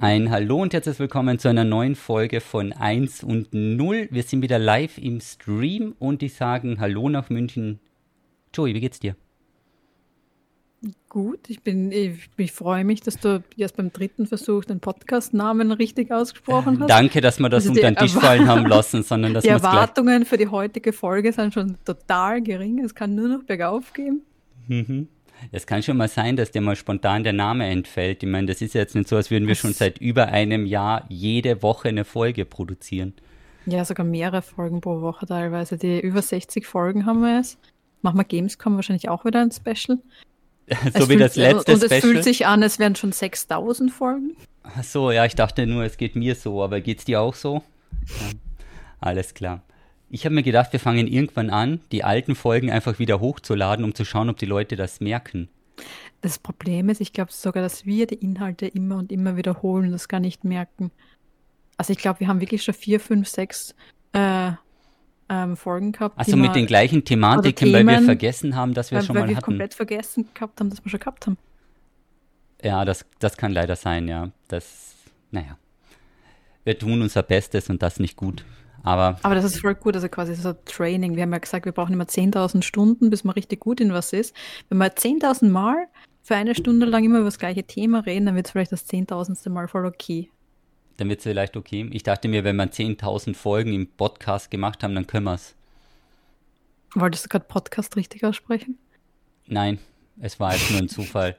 Ein Hallo und herzlich willkommen zu einer neuen Folge von 1 und 0. Wir sind wieder live im Stream und ich sage Hallo nach München. Joey, wie geht's dir? Gut, ich bin, ich, ich freue mich, dass du erst beim dritten Versuch den Podcast-Namen richtig ausgesprochen hast. Danke, dass wir das also unter den Tisch fallen haben lassen, sondern dass Die Erwartungen für die heutige Folge sind schon total gering. Es kann nur noch bergauf gehen. Mhm. Es kann schon mal sein, dass dir mal spontan der Name entfällt. Ich meine, das ist jetzt nicht so, als würden wir schon seit über einem Jahr jede Woche eine Folge produzieren. Ja, sogar mehrere Folgen pro Woche teilweise. Die über 60 Folgen haben wir jetzt. Machen wir Gamescom wahrscheinlich auch wieder ein Special. so es wie das letzte Und es Special. fühlt sich an, es wären schon 6000 Folgen. Ach so, ja, ich dachte nur, es geht mir so, aber geht es dir auch so? Ja. Alles klar. Ich habe mir gedacht, wir fangen irgendwann an, die alten Folgen einfach wieder hochzuladen, um zu schauen, ob die Leute das merken. Das Problem ist, ich glaube sogar, dass wir die Inhalte immer und immer wiederholen und das gar nicht merken. Also ich glaube, wir haben wirklich schon vier, fünf, sechs äh, ähm, Folgen gehabt. Also mit den gleichen Thematiken, Themen, weil wir vergessen haben, dass wir weil, schon mal hatten. Weil wir komplett vergessen gehabt haben, dass wir schon gehabt haben. Ja, das, das kann leider sein, ja. Das, naja. Wir tun unser Bestes und das nicht gut. Aber, Aber das ist voll gut, also quasi so Training. Wir haben ja gesagt, wir brauchen immer 10.000 Stunden, bis man richtig gut in was ist. Wenn wir 10.000 Mal für eine Stunde lang immer über das gleiche Thema reden, dann wird es vielleicht das 10.000. Mal voll okay. Dann wird es vielleicht okay. Ich dachte mir, wenn wir 10.000 Folgen im Podcast gemacht haben, dann können wir es. Wolltest du gerade Podcast richtig aussprechen? Nein, es war jetzt nur ein Zufall.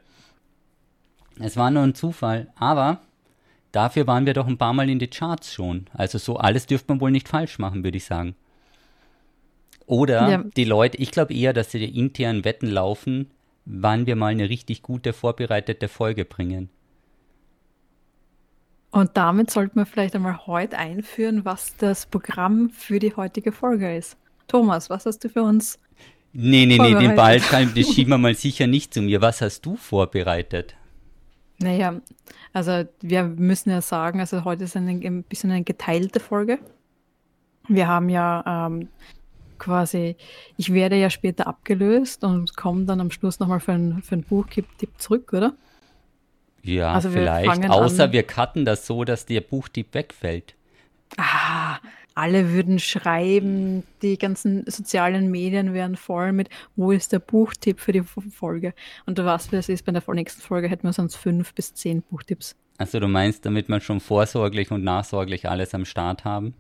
Es war nur ein Zufall, aber Dafür waren wir doch ein paar Mal in die Charts schon. Also so alles dürfte man wohl nicht falsch machen, würde ich sagen. Oder ja. die Leute, ich glaube eher, dass sie die internen Wetten laufen, wann wir mal eine richtig gute vorbereitete Folge bringen. Und damit sollten wir vielleicht einmal heute einführen, was das Programm für die heutige Folge ist. Thomas, was hast du für uns? Nee, nee, nee, den Ball das schieben wir mal sicher nicht zu mir. Was hast du vorbereitet? Naja, also wir müssen ja sagen, also heute ist eine, ein bisschen eine geteilte Folge. Wir haben ja ähm, quasi, ich werde ja später abgelöst und komme dann am Schluss nochmal für ein, für ein Buchtipp zurück, oder? Ja, also vielleicht. Außer an, wir cutten das so, dass der Buchtipp wegfällt. Ah, alle würden schreiben, die ganzen sozialen Medien wären voll mit, wo ist der Buchtipp für die Folge? Und du weißt, wie es ist, bei der nächsten Folge hätten wir sonst fünf bis zehn Buchtipps. Also du meinst, damit wir schon vorsorglich und nachsorglich alles am Start haben?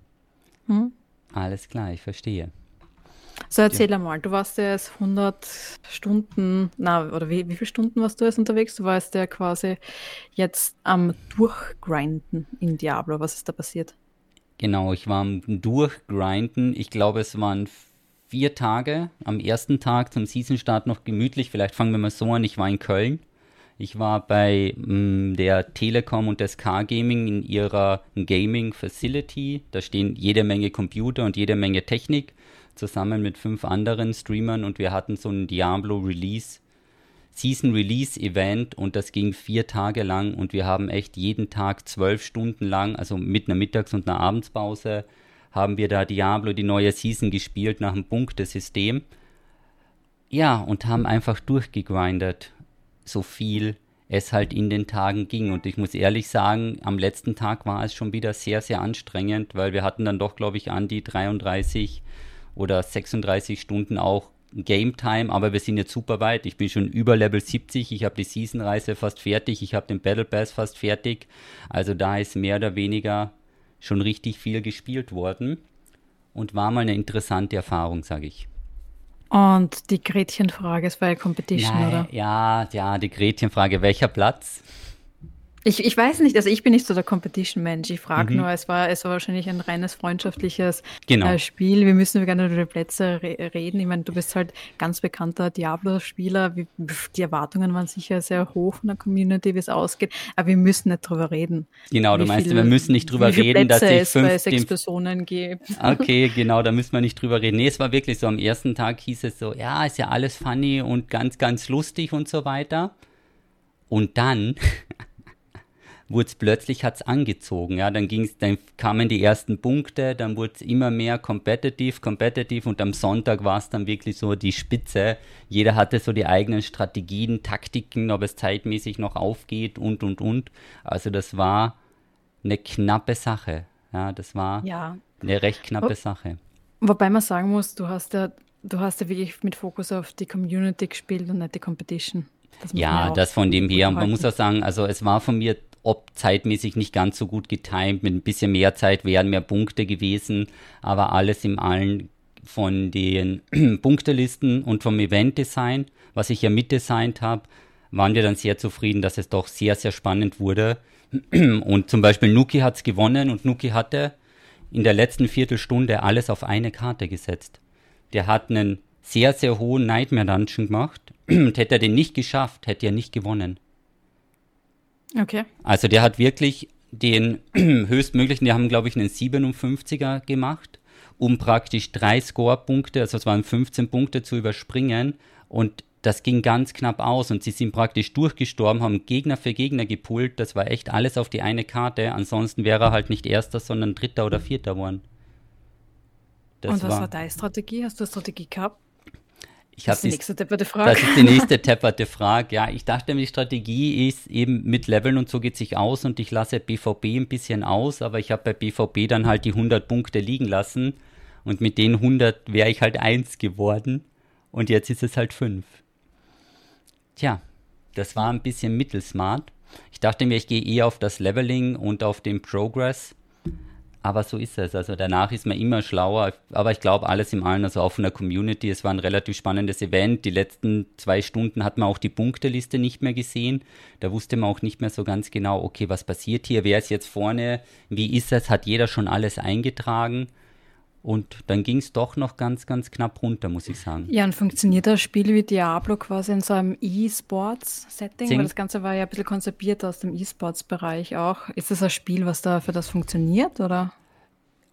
Hm? Alles klar, ich verstehe. So, erzähl ja. mal, du warst ja jetzt 100 Stunden, na, oder wie, wie viele Stunden warst du jetzt unterwegs? Du warst ja quasi jetzt am Durchgrinden in Diablo. Was ist da passiert? Genau, ich war am Durchgrinden. Ich glaube, es waren vier Tage. Am ersten Tag zum Season-Start noch gemütlich. Vielleicht fangen wir mal so an. Ich war in Köln. Ich war bei mh, mm, der Telekom und des Car Gaming in ihrer Gaming Facility. Da stehen jede Menge Computer und jede Menge Technik zusammen mit fünf anderen Streamern und wir hatten so ein Diablo Release Season Release Event und das ging vier Tage lang und wir haben echt jeden Tag zwölf Stunden lang, also mit einer Mittags- und einer Abendspause, haben wir da Diablo die neue Season gespielt nach dem Punktesystem. Ja, und haben einfach durchgegrindet, so viel es halt in den Tagen ging. Und ich muss ehrlich sagen, am letzten Tag war es schon wieder sehr, sehr anstrengend, weil wir hatten dann doch, glaube ich, an die 33 oder 36 Stunden auch Game Time, aber wir sind jetzt super weit. Ich bin schon über Level 70, ich habe die Season-Reise fast fertig, ich habe den Battle Pass fast fertig. Also da ist mehr oder weniger schon richtig viel gespielt worden und war mal eine interessante Erfahrung, sage ich. Und die Gretchenfrage, es war ja Competition, Nein, oder? Ja, ja, die Gretchenfrage, welcher Platz? Ich, ich weiß nicht, also ich bin nicht so der Competition-Mensch. Ich frage mhm. nur, es war, es war wahrscheinlich ein reines freundschaftliches genau. äh, Spiel. Wir müssen gerne über die Plätze re reden. Ich meine, du bist halt ganz bekannter Diablo-Spieler. Die Erwartungen waren sicher sehr hoch von der Community, wie es ausgeht. Aber wir müssen nicht drüber reden. Genau, du meinst, viel, wir müssen nicht drüber reden, Plätze dass es bei sechs Personen gibt. Okay, genau, da müssen wir nicht drüber reden. Nee, es war wirklich so, am ersten Tag hieß es so, ja, ist ja alles funny und ganz, ganz lustig und so weiter. Und dann wurde es plötzlich hat's angezogen, ja, dann ging's, dann kamen die ersten Punkte, dann wurde es immer mehr competitive, competitive und am Sonntag war es dann wirklich so die Spitze. Jeder hatte so die eigenen Strategien, Taktiken, ob es zeitmäßig noch aufgeht und und und. Also das war eine knappe Sache. Ja, das war ja. eine recht knappe Wo, Sache. Wobei man sagen muss, du hast ja, du hast ja wirklich mit Fokus auf die Community gespielt und nicht die Competition. Das ja, das von dem her. Man muss auch sagen, also es war von mir ob zeitmäßig nicht ganz so gut getimt, mit ein bisschen mehr Zeit wären mehr Punkte gewesen, aber alles im Allen von den Punktelisten und vom Event-Design, was ich ja mitdesignt habe, waren wir dann sehr zufrieden, dass es doch sehr, sehr spannend wurde. Und zum Beispiel Nuki hat es gewonnen und Nuki hatte in der letzten Viertelstunde alles auf eine Karte gesetzt. Der hat einen sehr, sehr hohen Nightmare Dungeon gemacht und hätte er den nicht geschafft, hätte er nicht gewonnen. Okay. Also der hat wirklich den höchstmöglichen, die haben glaube ich einen 57er gemacht, um praktisch drei Score-Punkte, also es waren 15 Punkte zu überspringen und das ging ganz knapp aus und sie sind praktisch durchgestorben, haben Gegner für Gegner gepult. Das war echt alles auf die eine Karte. Ansonsten wäre er halt nicht Erster, sondern Dritter oder Vierter geworden. Das und was war, war deine Strategie? Hast du eine Strategie gehabt? Ich das ist die nächste tepperte Frage. Das ist die nächste tepperte Frage. Ja, ich dachte, die Strategie ist eben mit Leveln und so geht sich aus und ich lasse BVB ein bisschen aus, aber ich habe bei BVB dann halt die 100 Punkte liegen lassen und mit den 100 wäre ich halt 1 geworden und jetzt ist es halt 5. Tja, das war ein bisschen mittelsmart. Ich dachte mir, ich gehe eher auf das Leveling und auf den Progress aber so ist es. Also danach ist man immer schlauer. Aber ich glaube, alles im Allen, also auch von der Community, es war ein relativ spannendes Event. Die letzten zwei Stunden hat man auch die Punkteliste nicht mehr gesehen. Da wusste man auch nicht mehr so ganz genau, okay, was passiert hier? Wer ist jetzt vorne? Wie ist es? Hat jeder schon alles eingetragen? Und dann ging es doch noch ganz, ganz knapp runter, muss ich sagen. Ja, und funktioniert das Spiel wie Diablo quasi in so einem E-Sports-Setting? Weil das Ganze war ja ein bisschen konzipiert aus dem E-Sports-Bereich auch. Ist das ein Spiel, was da für das funktioniert, oder?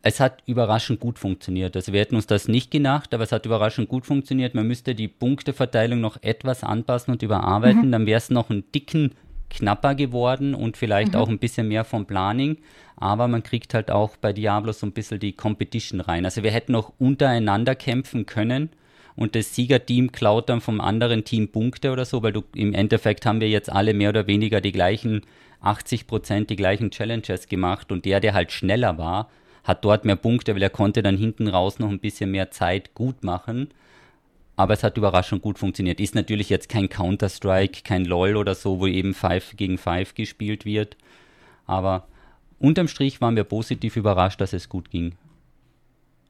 Es hat überraschend gut funktioniert. Also wir hätten uns das nicht gedacht, aber es hat überraschend gut funktioniert. Man müsste die Punkteverteilung noch etwas anpassen und überarbeiten. Mhm. Dann wäre es noch einen dicken knapper geworden und vielleicht mhm. auch ein bisschen mehr vom Planning. Aber man kriegt halt auch bei Diablo so ein bisschen die Competition rein. Also wir hätten auch untereinander kämpfen können und das Siegerteam klaut dann vom anderen Team Punkte oder so, weil du im Endeffekt haben wir jetzt alle mehr oder weniger die gleichen 80 Prozent die gleichen Challenges gemacht und der, der halt schneller war, hat dort mehr Punkte, weil er konnte dann hinten raus noch ein bisschen mehr Zeit gut machen aber es hat überraschend gut funktioniert. Ist natürlich jetzt kein Counter-Strike, kein LOL oder so, wo eben 5 gegen 5 gespielt wird. Aber unterm Strich waren wir positiv überrascht, dass es gut ging.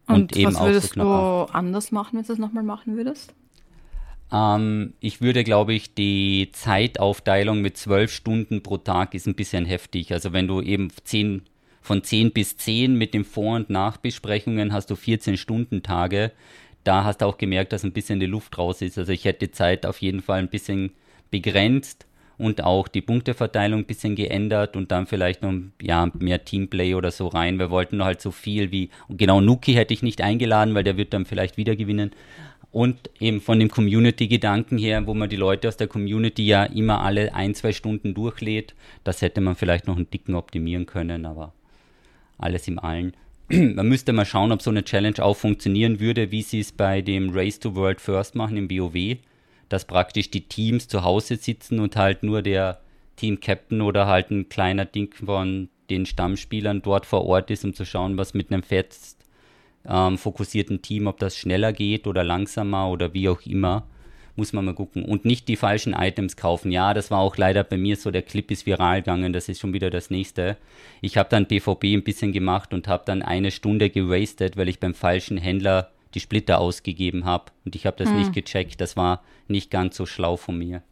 Und, Und eben was würdest so du anders machen, wenn du das nochmal machen würdest? Ähm, ich würde, glaube ich, die Zeitaufteilung mit zwölf Stunden pro Tag ist ein bisschen heftig. Also wenn du eben zehn, von 10 bis 10 mit den Vor- und Nachbesprechungen hast du 14 Stunden Tage da hast du auch gemerkt, dass ein bisschen die Luft raus ist. Also ich hätte Zeit auf jeden Fall ein bisschen begrenzt und auch die Punkteverteilung ein bisschen geändert und dann vielleicht noch ja, mehr Teamplay oder so rein. Wir wollten halt so viel wie, genau Nuki hätte ich nicht eingeladen, weil der wird dann vielleicht wieder gewinnen. Und eben von dem Community-Gedanken her, wo man die Leute aus der Community ja immer alle ein, zwei Stunden durchlädt, das hätte man vielleicht noch einen dicken optimieren können, aber alles im Allen man müsste mal schauen, ob so eine Challenge auch funktionieren würde, wie sie es bei dem Race to World First machen im WoW, dass praktisch die Teams zu Hause sitzen und halt nur der Team Captain oder halt ein kleiner Ding von den Stammspielern dort vor Ort ist, um zu schauen, was mit einem fest ähm, fokussierten Team, ob das schneller geht oder langsamer oder wie auch immer muss man mal gucken. Und nicht die falschen Items kaufen. Ja, das war auch leider bei mir so, der Clip ist viral gegangen, das ist schon wieder das nächste. Ich habe dann PvP ein bisschen gemacht und habe dann eine Stunde gewastet, weil ich beim falschen Händler die Splitter ausgegeben habe. Und ich habe das hm. nicht gecheckt. Das war nicht ganz so schlau von mir.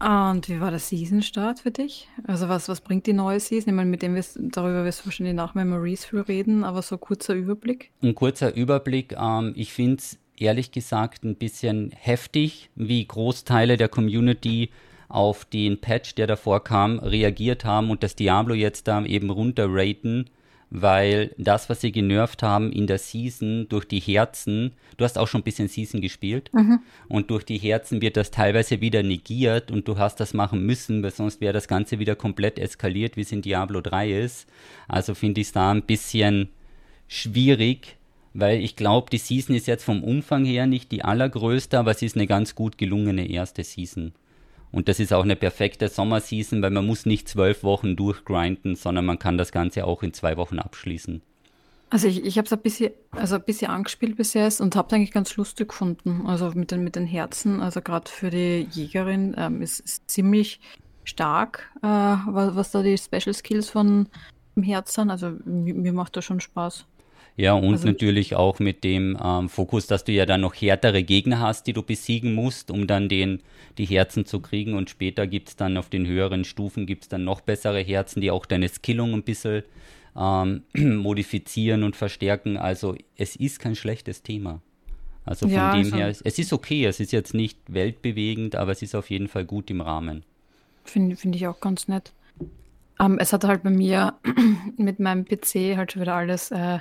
Und wie war der Season-Start für dich? Also was, was bringt die neue Season? Ich meine, mit dem wirst, darüber wirst du wahrscheinlich nach Memories viel reden, aber so kurzer Überblick. Ein kurzer Überblick. Ähm, ich finde es ehrlich gesagt ein bisschen heftig, wie Großteile der Community auf den Patch, der davor kam, reagiert haben und das Diablo jetzt da eben runterraten, weil das, was sie genervt haben in der Season durch die Herzen, du hast auch schon ein bisschen Season gespielt, mhm. und durch die Herzen wird das teilweise wieder negiert und du hast das machen müssen, weil sonst wäre das Ganze wieder komplett eskaliert, wie es in Diablo 3 ist. Also finde ich es da ein bisschen schwierig, weil ich glaube, die Season ist jetzt vom Umfang her nicht die allergrößte, aber es ist eine ganz gut gelungene erste Season. Und das ist auch eine perfekte Sommerseason, weil man muss nicht zwölf Wochen durchgrinden, sondern man kann das Ganze auch in zwei Wochen abschließen. Also ich, ich habe es ein bisschen, also ein bisschen angespielt bis jetzt und habe es eigentlich ganz lustig gefunden. Also mit den, mit den Herzen, also gerade für die Jägerin ähm, ist, ist ziemlich stark, äh, was, was da die Special Skills von dem Herz sind. Also mir, mir macht das schon Spaß. Ja, und also, natürlich auch mit dem ähm, Fokus, dass du ja dann noch härtere Gegner hast, die du besiegen musst, um dann den, die Herzen zu kriegen. Und später gibt es dann auf den höheren Stufen gibt's dann noch bessere Herzen, die auch deine Skillung ein bisschen ähm, modifizieren und verstärken. Also es ist kein schlechtes Thema. Also von ja, dem also, her, es ist okay, es ist jetzt nicht weltbewegend, aber es ist auf jeden Fall gut im Rahmen. Finde find ich auch ganz nett. Um, ähm, es hat halt bei mir mit meinem PC halt schon wieder alles äh,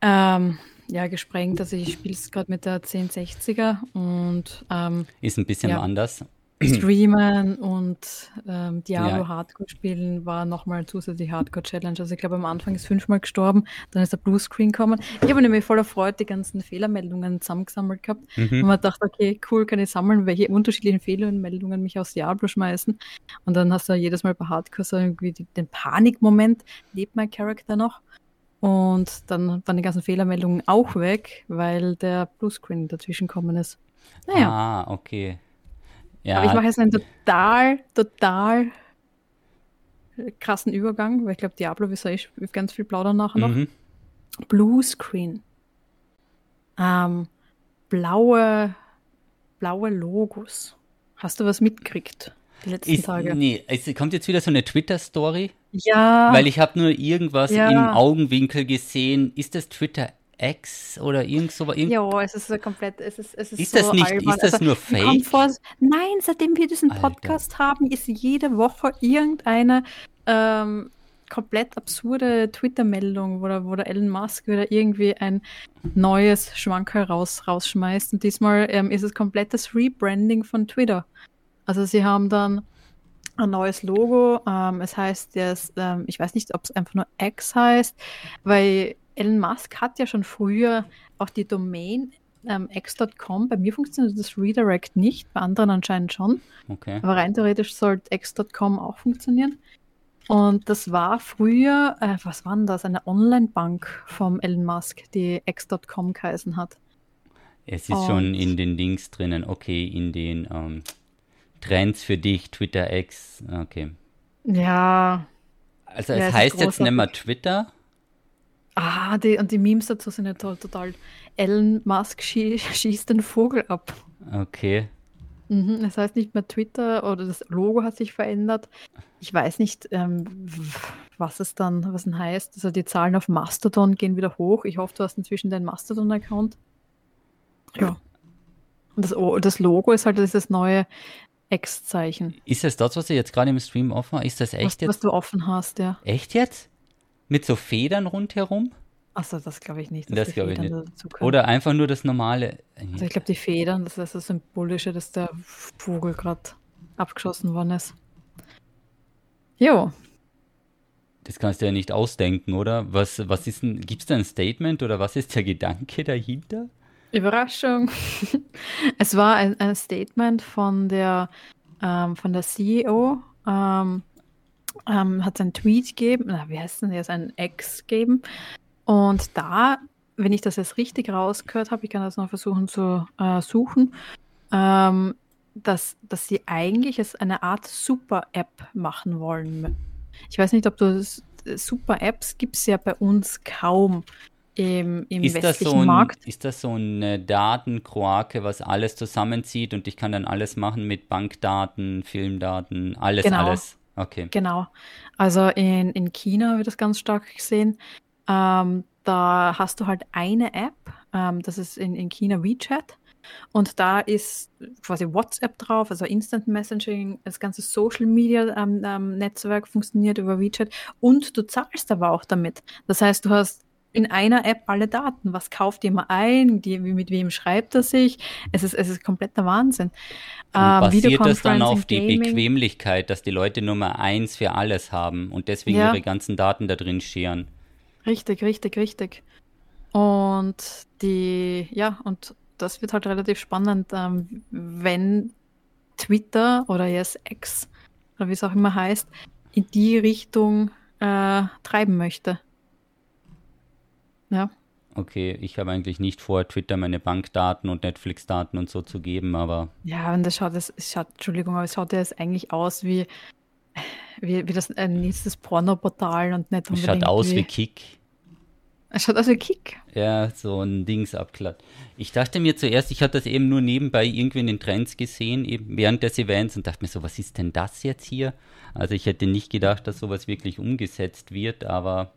ähm, ja, gesprengt. Also ich spiele es gerade mit der 1060er und ähm, ist ein bisschen ja, anders. Streamen und ähm, Diablo ja. Hardcore spielen war nochmal zusätzlich Hardcore Challenge. Also ich glaube am Anfang ist fünfmal gestorben, dann ist der Bluescreen gekommen. Ich habe nämlich voller Freude die ganzen Fehlermeldungen zusammengesammelt gehabt mhm. und man dachte, okay, cool, kann ich sammeln, welche unterschiedlichen Fehlermeldungen mich aus Diablo schmeißen. Und dann hast du jedes Mal bei Hardcore so irgendwie den Panikmoment, lebt mein Charakter noch? Und dann waren die ganzen Fehlermeldungen auch weg, weil der Bluescreen dazwischen gekommen ist. Naja. Ah, okay. Ja. Aber ich mache jetzt einen total, total krassen Übergang, weil ich glaube, Diablo, wie soll ich ganz viel plaudern nachher noch. Mhm. Bluescreen. Ähm, blaue, blaue Logos. Hast du was mitgekriegt? Die letzten ist, Tage. Nee, es kommt jetzt wieder so eine Twitter-Story. Ja. Weil ich habe nur irgendwas ja. im Augenwinkel gesehen. Ist das Twitter X oder irgend so irgend Ja, es ist so komplett, es ist, es ist, ist so das nicht, albern. ist das also, nur Fake? Vor, nein, seitdem wir diesen Podcast Alter. haben, ist jede Woche irgendeine ähm, komplett absurde Twitter-Meldung, wo der, wo der Elon Musk wieder irgendwie ein neues Schwanker raus, rausschmeißt. Und diesmal ähm, ist es komplettes Rebranding von Twitter. Also sie haben dann ein neues Logo. Ähm, es heißt jetzt, ähm, ich weiß nicht, ob es einfach nur X heißt, weil Elon Musk hat ja schon früher auch die Domain ähm, x.com. Bei mir funktioniert das Redirect nicht, bei anderen anscheinend schon. Okay. Aber rein theoretisch sollte x.com auch funktionieren. Und das war früher, äh, was war denn das? Eine Online-Bank vom Elon Musk, die x.com geheißen hat. Es ist Und schon in den Links drinnen, okay, in den ähm, Trends für dich, Twitter X, okay. Ja. Also es ja, heißt jetzt nicht mehr Twitter. Ah, die, und die Memes dazu sind ja toll, total. Elon Musk schie schießt den Vogel ab. Okay. Mhm, das heißt nicht mehr Twitter oder das Logo hat sich verändert. Ich weiß nicht, ähm, was es dann, was denn heißt. Also die Zahlen auf Mastodon gehen wieder hoch. Ich hoffe, du hast inzwischen deinen Mastodon-Account. Ja. Und das, das, Logo ist halt dieses neue X-Zeichen. Ist das das, was du jetzt gerade im Stream offen hast? Ist das echt was, jetzt? Was du offen hast, ja. Echt jetzt? Mit so Federn rundherum? Achso, das glaube ich nicht. Das glaube ich nicht. Oder einfach nur das normale. Also ich glaube, die Federn, das ist das Symbolische, dass der Vogel gerade abgeschossen worden ist. Jo. Das kannst du ja nicht ausdenken, oder? Was, was ist denn, gibt es da ein Statement oder was ist der Gedanke dahinter? Überraschung. es war ein, ein Statement von der, ähm, von der CEO, ähm, ähm, hat einen Tweet gegeben, na, wie heißt denn jetzt, ein Ex gegeben. Und da, wenn ich das jetzt richtig rausgehört habe, ich kann das noch versuchen zu äh, suchen, ähm, dass, dass sie eigentlich es eine Art Super-App machen wollen. Ich weiß nicht, ob du Super-Apps gibt es ja bei uns kaum im, im ist westlichen das so ein, Markt. Ist das so eine Datenkroake, was alles zusammenzieht und ich kann dann alles machen mit Bankdaten, Filmdaten, alles, genau. alles? Okay. Genau. Also in, in China wird das ganz stark gesehen. Ähm, da hast du halt eine App, ähm, das ist in, in China WeChat. Und da ist quasi WhatsApp drauf, also Instant Messaging, das ganze Social Media ähm, ähm, Netzwerk funktioniert über WeChat und du zahlst aber auch damit. Das heißt, du hast in einer App alle Daten. Was kauft jemand ein? Die, mit wem schreibt er sich? Es ist, es ist kompletter Wahnsinn. Ähm, basiert das dann auf die Gaming. Bequemlichkeit, dass die Leute Nummer eins für alles haben und deswegen ja. ihre ganzen Daten da drin scheren? Richtig, richtig, richtig. Und die, ja, und das wird halt relativ spannend, ähm, wenn Twitter oder jetzt X oder wie es auch immer heißt, in die Richtung äh, treiben möchte. Ja. Okay, ich habe eigentlich nicht vor, Twitter meine Bankdaten und Netflix-Daten und so zu geben, aber. Ja, und das schaut, das schaut, Entschuldigung, aber es schaut ja jetzt eigentlich aus wie, wie, wie das ein nächstes Pornoportal und nicht unbedingt. Es schaut aus wie, wie Kick. Es schaut aus wie Kick. Ja, so ein Dingsabklatt. Ich dachte mir zuerst, ich hatte das eben nur nebenbei irgendwie in den Trends gesehen, eben während des Events und dachte mir so, was ist denn das jetzt hier? Also ich hätte nicht gedacht, dass sowas wirklich umgesetzt wird, aber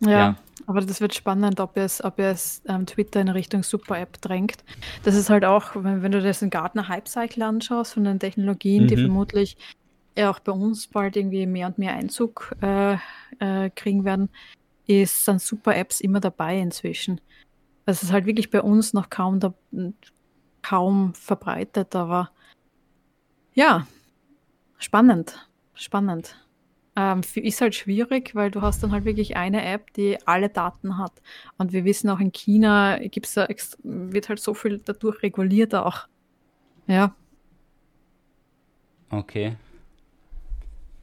ja, ja, aber das wird spannend, ob es, ob es ähm, Twitter in Richtung Super-App drängt. Das ist halt auch, wenn, wenn du das in Gartner Hype-Cycle anschaust, von den Technologien, mhm. die vermutlich ja auch bei uns bald irgendwie mehr und mehr Einzug äh, äh, kriegen werden, ist, sind Super-Apps immer dabei inzwischen. Das ist halt wirklich bei uns noch kaum, da, kaum verbreitet, aber ja, spannend, spannend. Ähm, ist halt schwierig, weil du hast dann halt wirklich eine App, die alle Daten hat. Und wir wissen auch in China gibt's da wird halt so viel dadurch reguliert auch. Ja. Okay.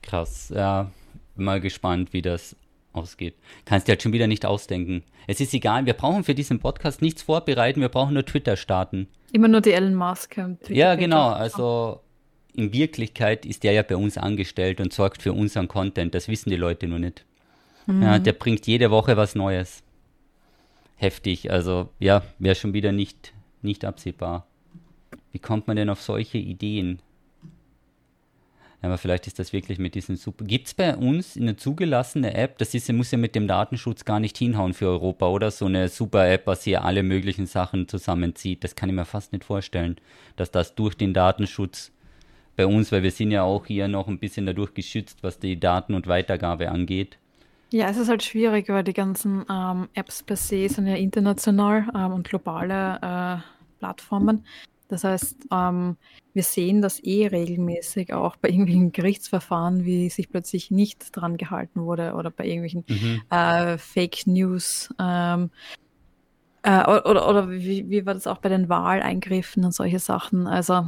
Krass. Ja, mal gespannt, wie das ausgeht. Kannst dir halt schon wieder nicht ausdenken. Es ist egal, wir brauchen für diesen Podcast nichts vorbereiten, wir brauchen nur Twitter starten. Immer nur die Elon Musk. Ja, genau. Also in Wirklichkeit ist der ja bei uns angestellt und sorgt für unseren Content. Das wissen die Leute nur nicht. Mhm. Ja, der bringt jede Woche was Neues. Heftig. Also ja, wäre schon wieder nicht, nicht absehbar. Wie kommt man denn auf solche Ideen? Aber vielleicht ist das wirklich mit diesen super. Gibt es bei uns eine zugelassene App? Das ist, muss ja mit dem Datenschutz gar nicht hinhauen für Europa, oder? So eine super App, was hier alle möglichen Sachen zusammenzieht. Das kann ich mir fast nicht vorstellen, dass das durch den Datenschutz bei uns, weil wir sind ja auch hier noch ein bisschen dadurch geschützt, was die Daten- und Weitergabe angeht. Ja, es ist halt schwierig, weil die ganzen ähm, Apps per se sind ja international ähm, und globale äh, Plattformen. Das heißt, ähm, wir sehen das eh regelmäßig auch bei irgendwelchen Gerichtsverfahren, wie sich plötzlich nicht dran gehalten wurde oder bei irgendwelchen mhm. äh, Fake News. Ähm, äh, oder, oder wie, wie war das auch bei den Wahleingriffen und solche Sachen. Also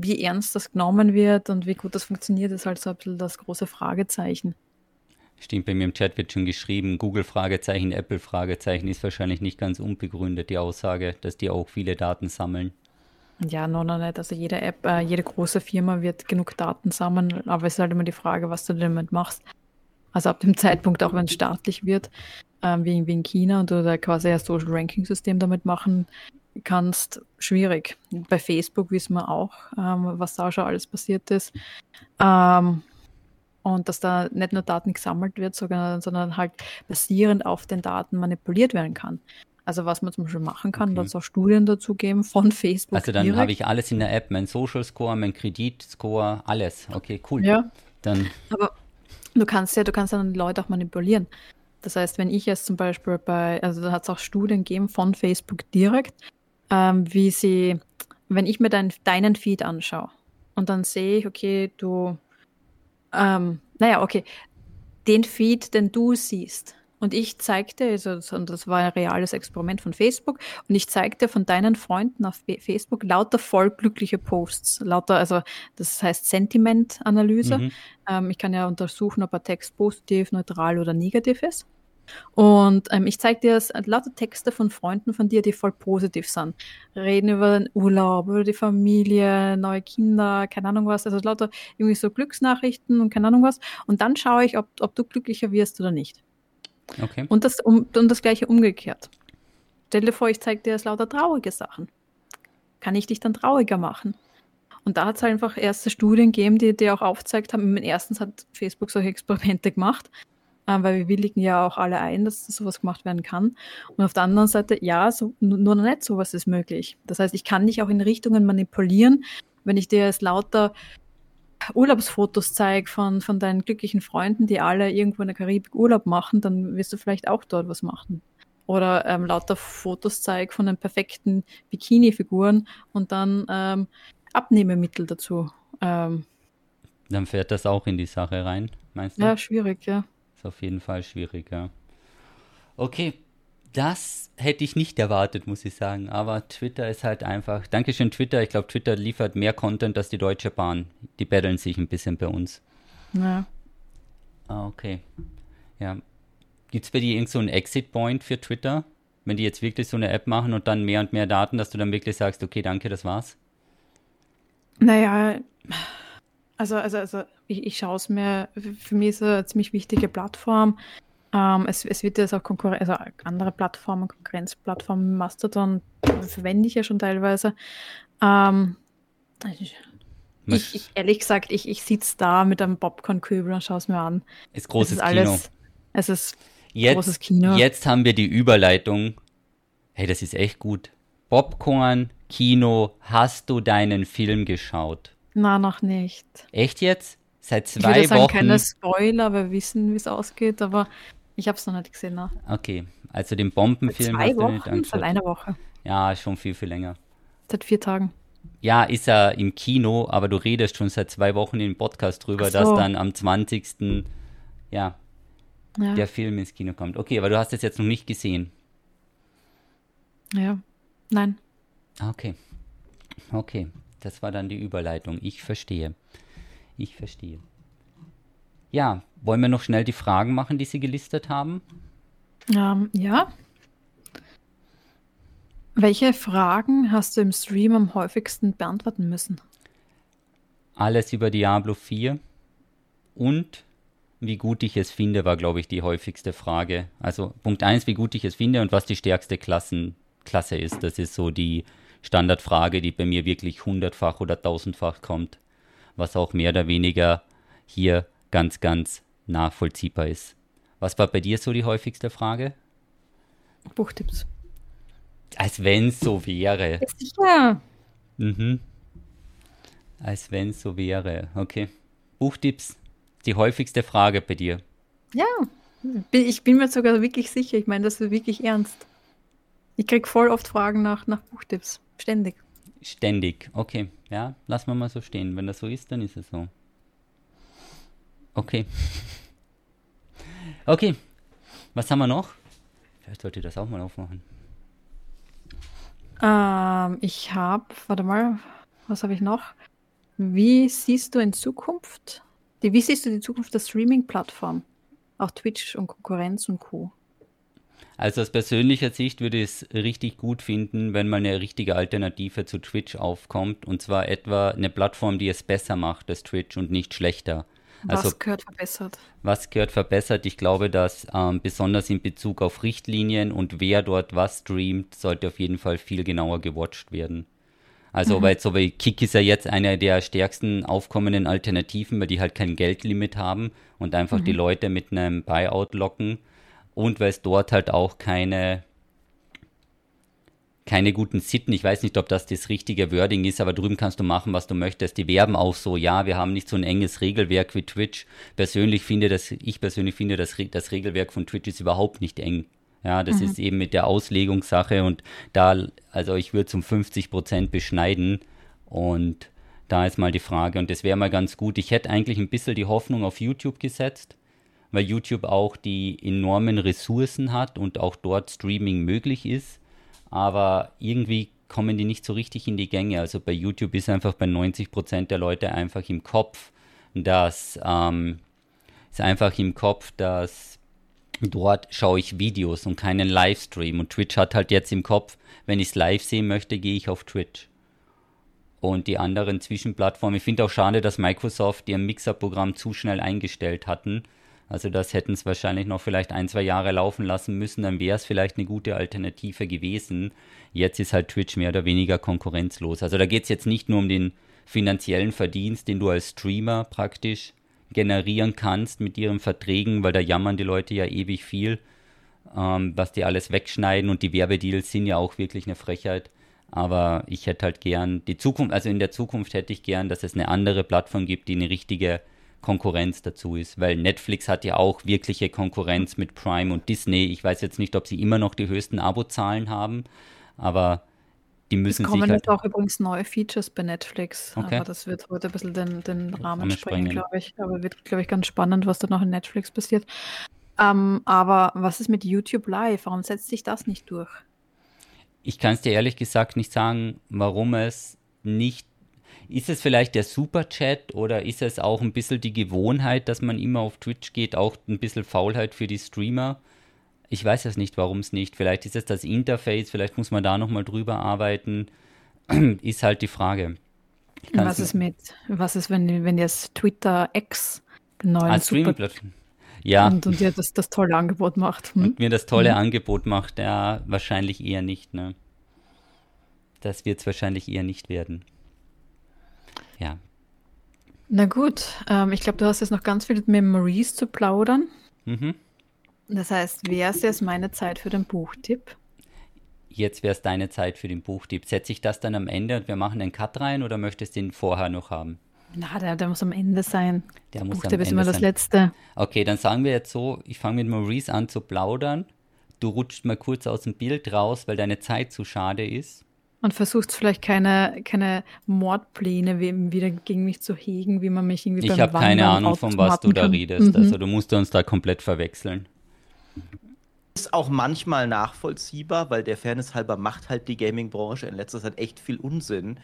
wie ernst das genommen wird und wie gut das funktioniert, ist halt so ein bisschen das große Fragezeichen. Stimmt, bei mir im Chat wird schon geschrieben, Google Fragezeichen, Apple Fragezeichen ist wahrscheinlich nicht ganz unbegründet, die Aussage, dass die auch viele Daten sammeln. Ja, noch, noch nicht. Also jede App, äh, jede große Firma wird genug Daten sammeln, aber es ist halt immer die Frage, was du damit machst. Also ab dem Zeitpunkt, auch wenn es staatlich wird, wie, wie in China und du da quasi ein Social Ranking System damit machen kannst, schwierig. Bei Facebook wissen wir auch, ähm, was da schon alles passiert ist. Ähm, und dass da nicht nur Daten gesammelt wird, sondern, sondern halt basierend auf den Daten manipuliert werden kann. Also was man zum Beispiel machen kann, okay. da auch Studien dazu geben von Facebook. Also dann habe ich alles in der App, mein Social Score, mein Kreditscore, alles. Okay, cool. Ja. Dann. Aber du kannst ja, du kannst dann die Leute auch manipulieren. Das heißt, wenn ich jetzt zum Beispiel bei, also da hat es auch Studien gegeben von Facebook direkt, ähm, wie sie, wenn ich mir dein, deinen Feed anschaue und dann sehe ich, okay, du, ähm, naja, okay, den Feed, den du siehst, und ich zeigte, also, das war ein reales Experiment von Facebook, und ich zeigte von deinen Freunden auf Facebook lauter voll glückliche Posts, lauter, also das heißt Sentiment-Analyse. Mhm. Ähm, ich kann ja untersuchen, ob ein Text positiv, neutral oder negativ ist. Und ähm, ich zeige dir das, lauter Texte von Freunden von dir, die voll positiv sind. Reden über den Urlaub, über die Familie, neue Kinder, keine Ahnung was. Also lauter irgendwie so Glücksnachrichten und keine Ahnung was. Und dann schaue ich, ob, ob du glücklicher wirst oder nicht. Okay. Und das, um, und das gleiche umgekehrt. Stell dir vor, ich zeige dir jetzt lauter traurige Sachen. Kann ich dich dann trauriger machen? Und da hat es halt einfach erste Studien gegeben, die, die auch aufgezeigt haben. Erstens hat Facebook solche Experimente gemacht, weil wir willigen ja auch alle ein, dass sowas gemacht werden kann. Und auf der anderen Seite, ja, so, nur noch nicht sowas ist möglich. Das heißt, ich kann dich auch in Richtungen manipulieren, wenn ich dir jetzt lauter Urlaubsfotos zeige von, von deinen glücklichen Freunden, die alle irgendwo in der Karibik Urlaub machen, dann wirst du vielleicht auch dort was machen. Oder ähm, lauter Fotos zeige von den perfekten Bikini-Figuren und dann ähm, Abnehmemittel dazu. Ähm, dann fährt das auch in die Sache rein, meinst du? Ja, schwierig, ja. Ist auf jeden Fall schwierig, ja. Okay, Das hätte ich nicht erwartet, muss ich sagen. Aber Twitter ist halt einfach. Dankeschön, Twitter. Ich glaube, Twitter liefert mehr Content als die Deutsche Bahn. Die betteln sich ein bisschen bei uns. Ja. Ah, okay. Ja. Gibt es bei dir irgend so einen Exit-Point für Twitter? Wenn die jetzt wirklich so eine App machen und dann mehr und mehr Daten, dass du dann wirklich sagst, okay, danke, das war's? Naja, also, also, also ich, ich schaue es mir, für mich ist es eine ziemlich wichtige Plattform. Ähm, es, es wird jetzt auch Konkurrenz, also andere Plattformen, Konkurrenzplattformen, Mastodon verwende ich ja schon teilweise. Ähm, ich, ich, ehrlich gesagt, ich, ich sitze da mit einem Popcorn-Kübel und schaue es mir an. Ist großes es ist Kino. Alles, es ist jetzt, großes Kino. Jetzt haben wir die Überleitung. Hey, das ist echt gut. Popcorn, Kino, hast du deinen Film geschaut? Na, noch nicht. Echt jetzt? Seit zwei ich würde sagen, Wochen. keine Spoiler, wir wissen, wie es ausgeht, aber ich habe es noch nicht gesehen. Ne? Okay, also den Bombenfilm Seit zwei hast Wochen? du nicht angeschaut. Seit einer Woche. Ja, schon viel, viel länger. Seit vier Tagen. Ja, ist er im Kino, aber du redest schon seit zwei Wochen im Podcast drüber, so. dass dann am 20. Ja, ja, der Film ins Kino kommt. Okay, aber du hast es jetzt noch nicht gesehen. Ja, nein. Okay. Okay, das war dann die Überleitung. Ich verstehe. Ich verstehe. Ja, wollen wir noch schnell die Fragen machen, die Sie gelistet haben? Ähm, ja. Welche Fragen hast du im Stream am häufigsten beantworten müssen? Alles über Diablo 4 und wie gut ich es finde, war, glaube ich, die häufigste Frage. Also Punkt 1, wie gut ich es finde und was die stärkste Klassen, Klasse ist. Das ist so die Standardfrage, die bei mir wirklich hundertfach oder tausendfach kommt, was auch mehr oder weniger hier ganz, ganz nachvollziehbar ist. Was war bei dir so die häufigste Frage? Buchtipps. Als wenn es so wäre. sicher. Mhm. Als wenn es so wäre. Okay. Buchtipps, die häufigste Frage bei dir. Ja, ich bin mir sogar wirklich sicher. Ich meine das ist wirklich ernst. Ich kriege voll oft Fragen nach, nach Buchtipps. Ständig. Ständig, okay. Ja, lassen wir mal so stehen. Wenn das so ist, dann ist es so. Okay. Okay. Was haben wir noch? Vielleicht sollte ich das auch mal aufmachen. Ähm, ich habe, warte mal, was habe ich noch? Wie siehst du in Zukunft, die, wie siehst du die Zukunft der Streaming-Plattform? Auch Twitch und Konkurrenz und Co. Also aus persönlicher Sicht würde ich es richtig gut finden, wenn mal eine richtige Alternative zu Twitch aufkommt. Und zwar etwa eine Plattform, die es besser macht als Twitch und nicht schlechter. Was also, gehört verbessert? Was gehört verbessert? Ich glaube, dass ähm, besonders in Bezug auf Richtlinien und wer dort was streamt, sollte auf jeden Fall viel genauer gewatcht werden. Also, mhm. weil so wie Kick ist ja jetzt eine der stärksten aufkommenden Alternativen, weil die halt kein Geldlimit haben und einfach mhm. die Leute mit einem Buyout locken. Und weil es dort halt auch keine keine guten Sitten. Ich weiß nicht, ob das das richtige Wording ist, aber drüben kannst du machen, was du möchtest. Die werben auch so, ja, wir haben nicht so ein enges Regelwerk wie Twitch. Persönlich finde das, ich persönlich finde, das, das Regelwerk von Twitch ist überhaupt nicht eng. Ja, das mhm. ist eben mit der Auslegungssache und da, also ich würde zum 50 Prozent beschneiden und da ist mal die Frage und das wäre mal ganz gut. Ich hätte eigentlich ein bisschen die Hoffnung auf YouTube gesetzt, weil YouTube auch die enormen Ressourcen hat und auch dort Streaming möglich ist aber irgendwie kommen die nicht so richtig in die Gänge. Also bei YouTube ist einfach bei 90 Prozent der Leute einfach im Kopf, dass ähm, ist einfach im Kopf, dass dort schaue ich Videos und keinen Livestream. Und Twitch hat halt jetzt im Kopf, wenn ich es live sehen möchte, gehe ich auf Twitch. Und die anderen Zwischenplattformen, ich finde auch schade, dass Microsoft ihr Mixer-Programm zu schnell eingestellt hatten also das hätten es wahrscheinlich noch vielleicht ein, zwei Jahre laufen lassen müssen, dann wäre es vielleicht eine gute Alternative gewesen. Jetzt ist halt Twitch mehr oder weniger konkurrenzlos. Also da geht es jetzt nicht nur um den finanziellen Verdienst, den du als Streamer praktisch generieren kannst mit ihren Verträgen, weil da jammern die Leute ja ewig viel, ähm, was die alles wegschneiden und die Werbedeals sind ja auch wirklich eine Frechheit. Aber ich hätte halt gern die Zukunft, also in der Zukunft hätte ich gern, dass es eine andere Plattform gibt, die eine richtige Konkurrenz dazu ist, weil Netflix hat ja auch wirkliche Konkurrenz mit Prime und Disney. Ich weiß jetzt nicht, ob sie immer noch die höchsten Abozahlen haben, aber die müssen es kommen sich halt jetzt auch übrigens neue Features bei Netflix, okay. aber das wird heute ein bisschen den, den Rahmen sprengen, glaube ich. Aber wird, glaube ich, ganz spannend, was da noch in Netflix passiert. Ähm, aber was ist mit YouTube Live? Warum setzt sich das nicht durch? Ich kann es dir ehrlich gesagt nicht sagen, warum es nicht. Ist es vielleicht der Superchat oder ist es auch ein bisschen die Gewohnheit, dass man immer auf Twitch geht, auch ein bisschen Faulheit für die Streamer? Ich weiß es nicht, warum es nicht. Vielleicht ist es das Interface, vielleicht muss man da nochmal drüber arbeiten. ist halt die Frage. Was ist mit, was ist, wenn, wenn jetzt Twitter X neuen ah, Streaming-Plattform. Ja. Und, und dir das, das tolle Angebot macht. Hm? Und mir das tolle hm. Angebot macht, ja, wahrscheinlich eher nicht, ne? Das wird es wahrscheinlich eher nicht werden. Na gut, ähm, ich glaube, du hast jetzt noch ganz viele Memories zu plaudern. Mhm. Das heißt, wäre es jetzt meine Zeit für den Buchtipp? Jetzt wäre es deine Zeit für den Buchtipp. Setze ich das dann am Ende und wir machen einen Cut rein oder möchtest du ihn vorher noch haben? Na, der, der muss am Ende sein. Der muss Buchtipp am ist immer das Letzte. Okay, dann sagen wir jetzt so, ich fange mit Maurice an zu plaudern. Du rutscht mal kurz aus dem Bild raus, weil deine Zeit zu schade ist. Und versuchst vielleicht keine, keine Mordpläne wieder gegen mich zu hegen, wie man mich irgendwie Ich habe keine Ahnung, von was du da redest. Mhm. Also du musst uns da komplett verwechseln. Ist auch manchmal nachvollziehbar, weil der Fairness halber macht halt die Gaming-Branche in letzter Zeit echt viel Unsinn.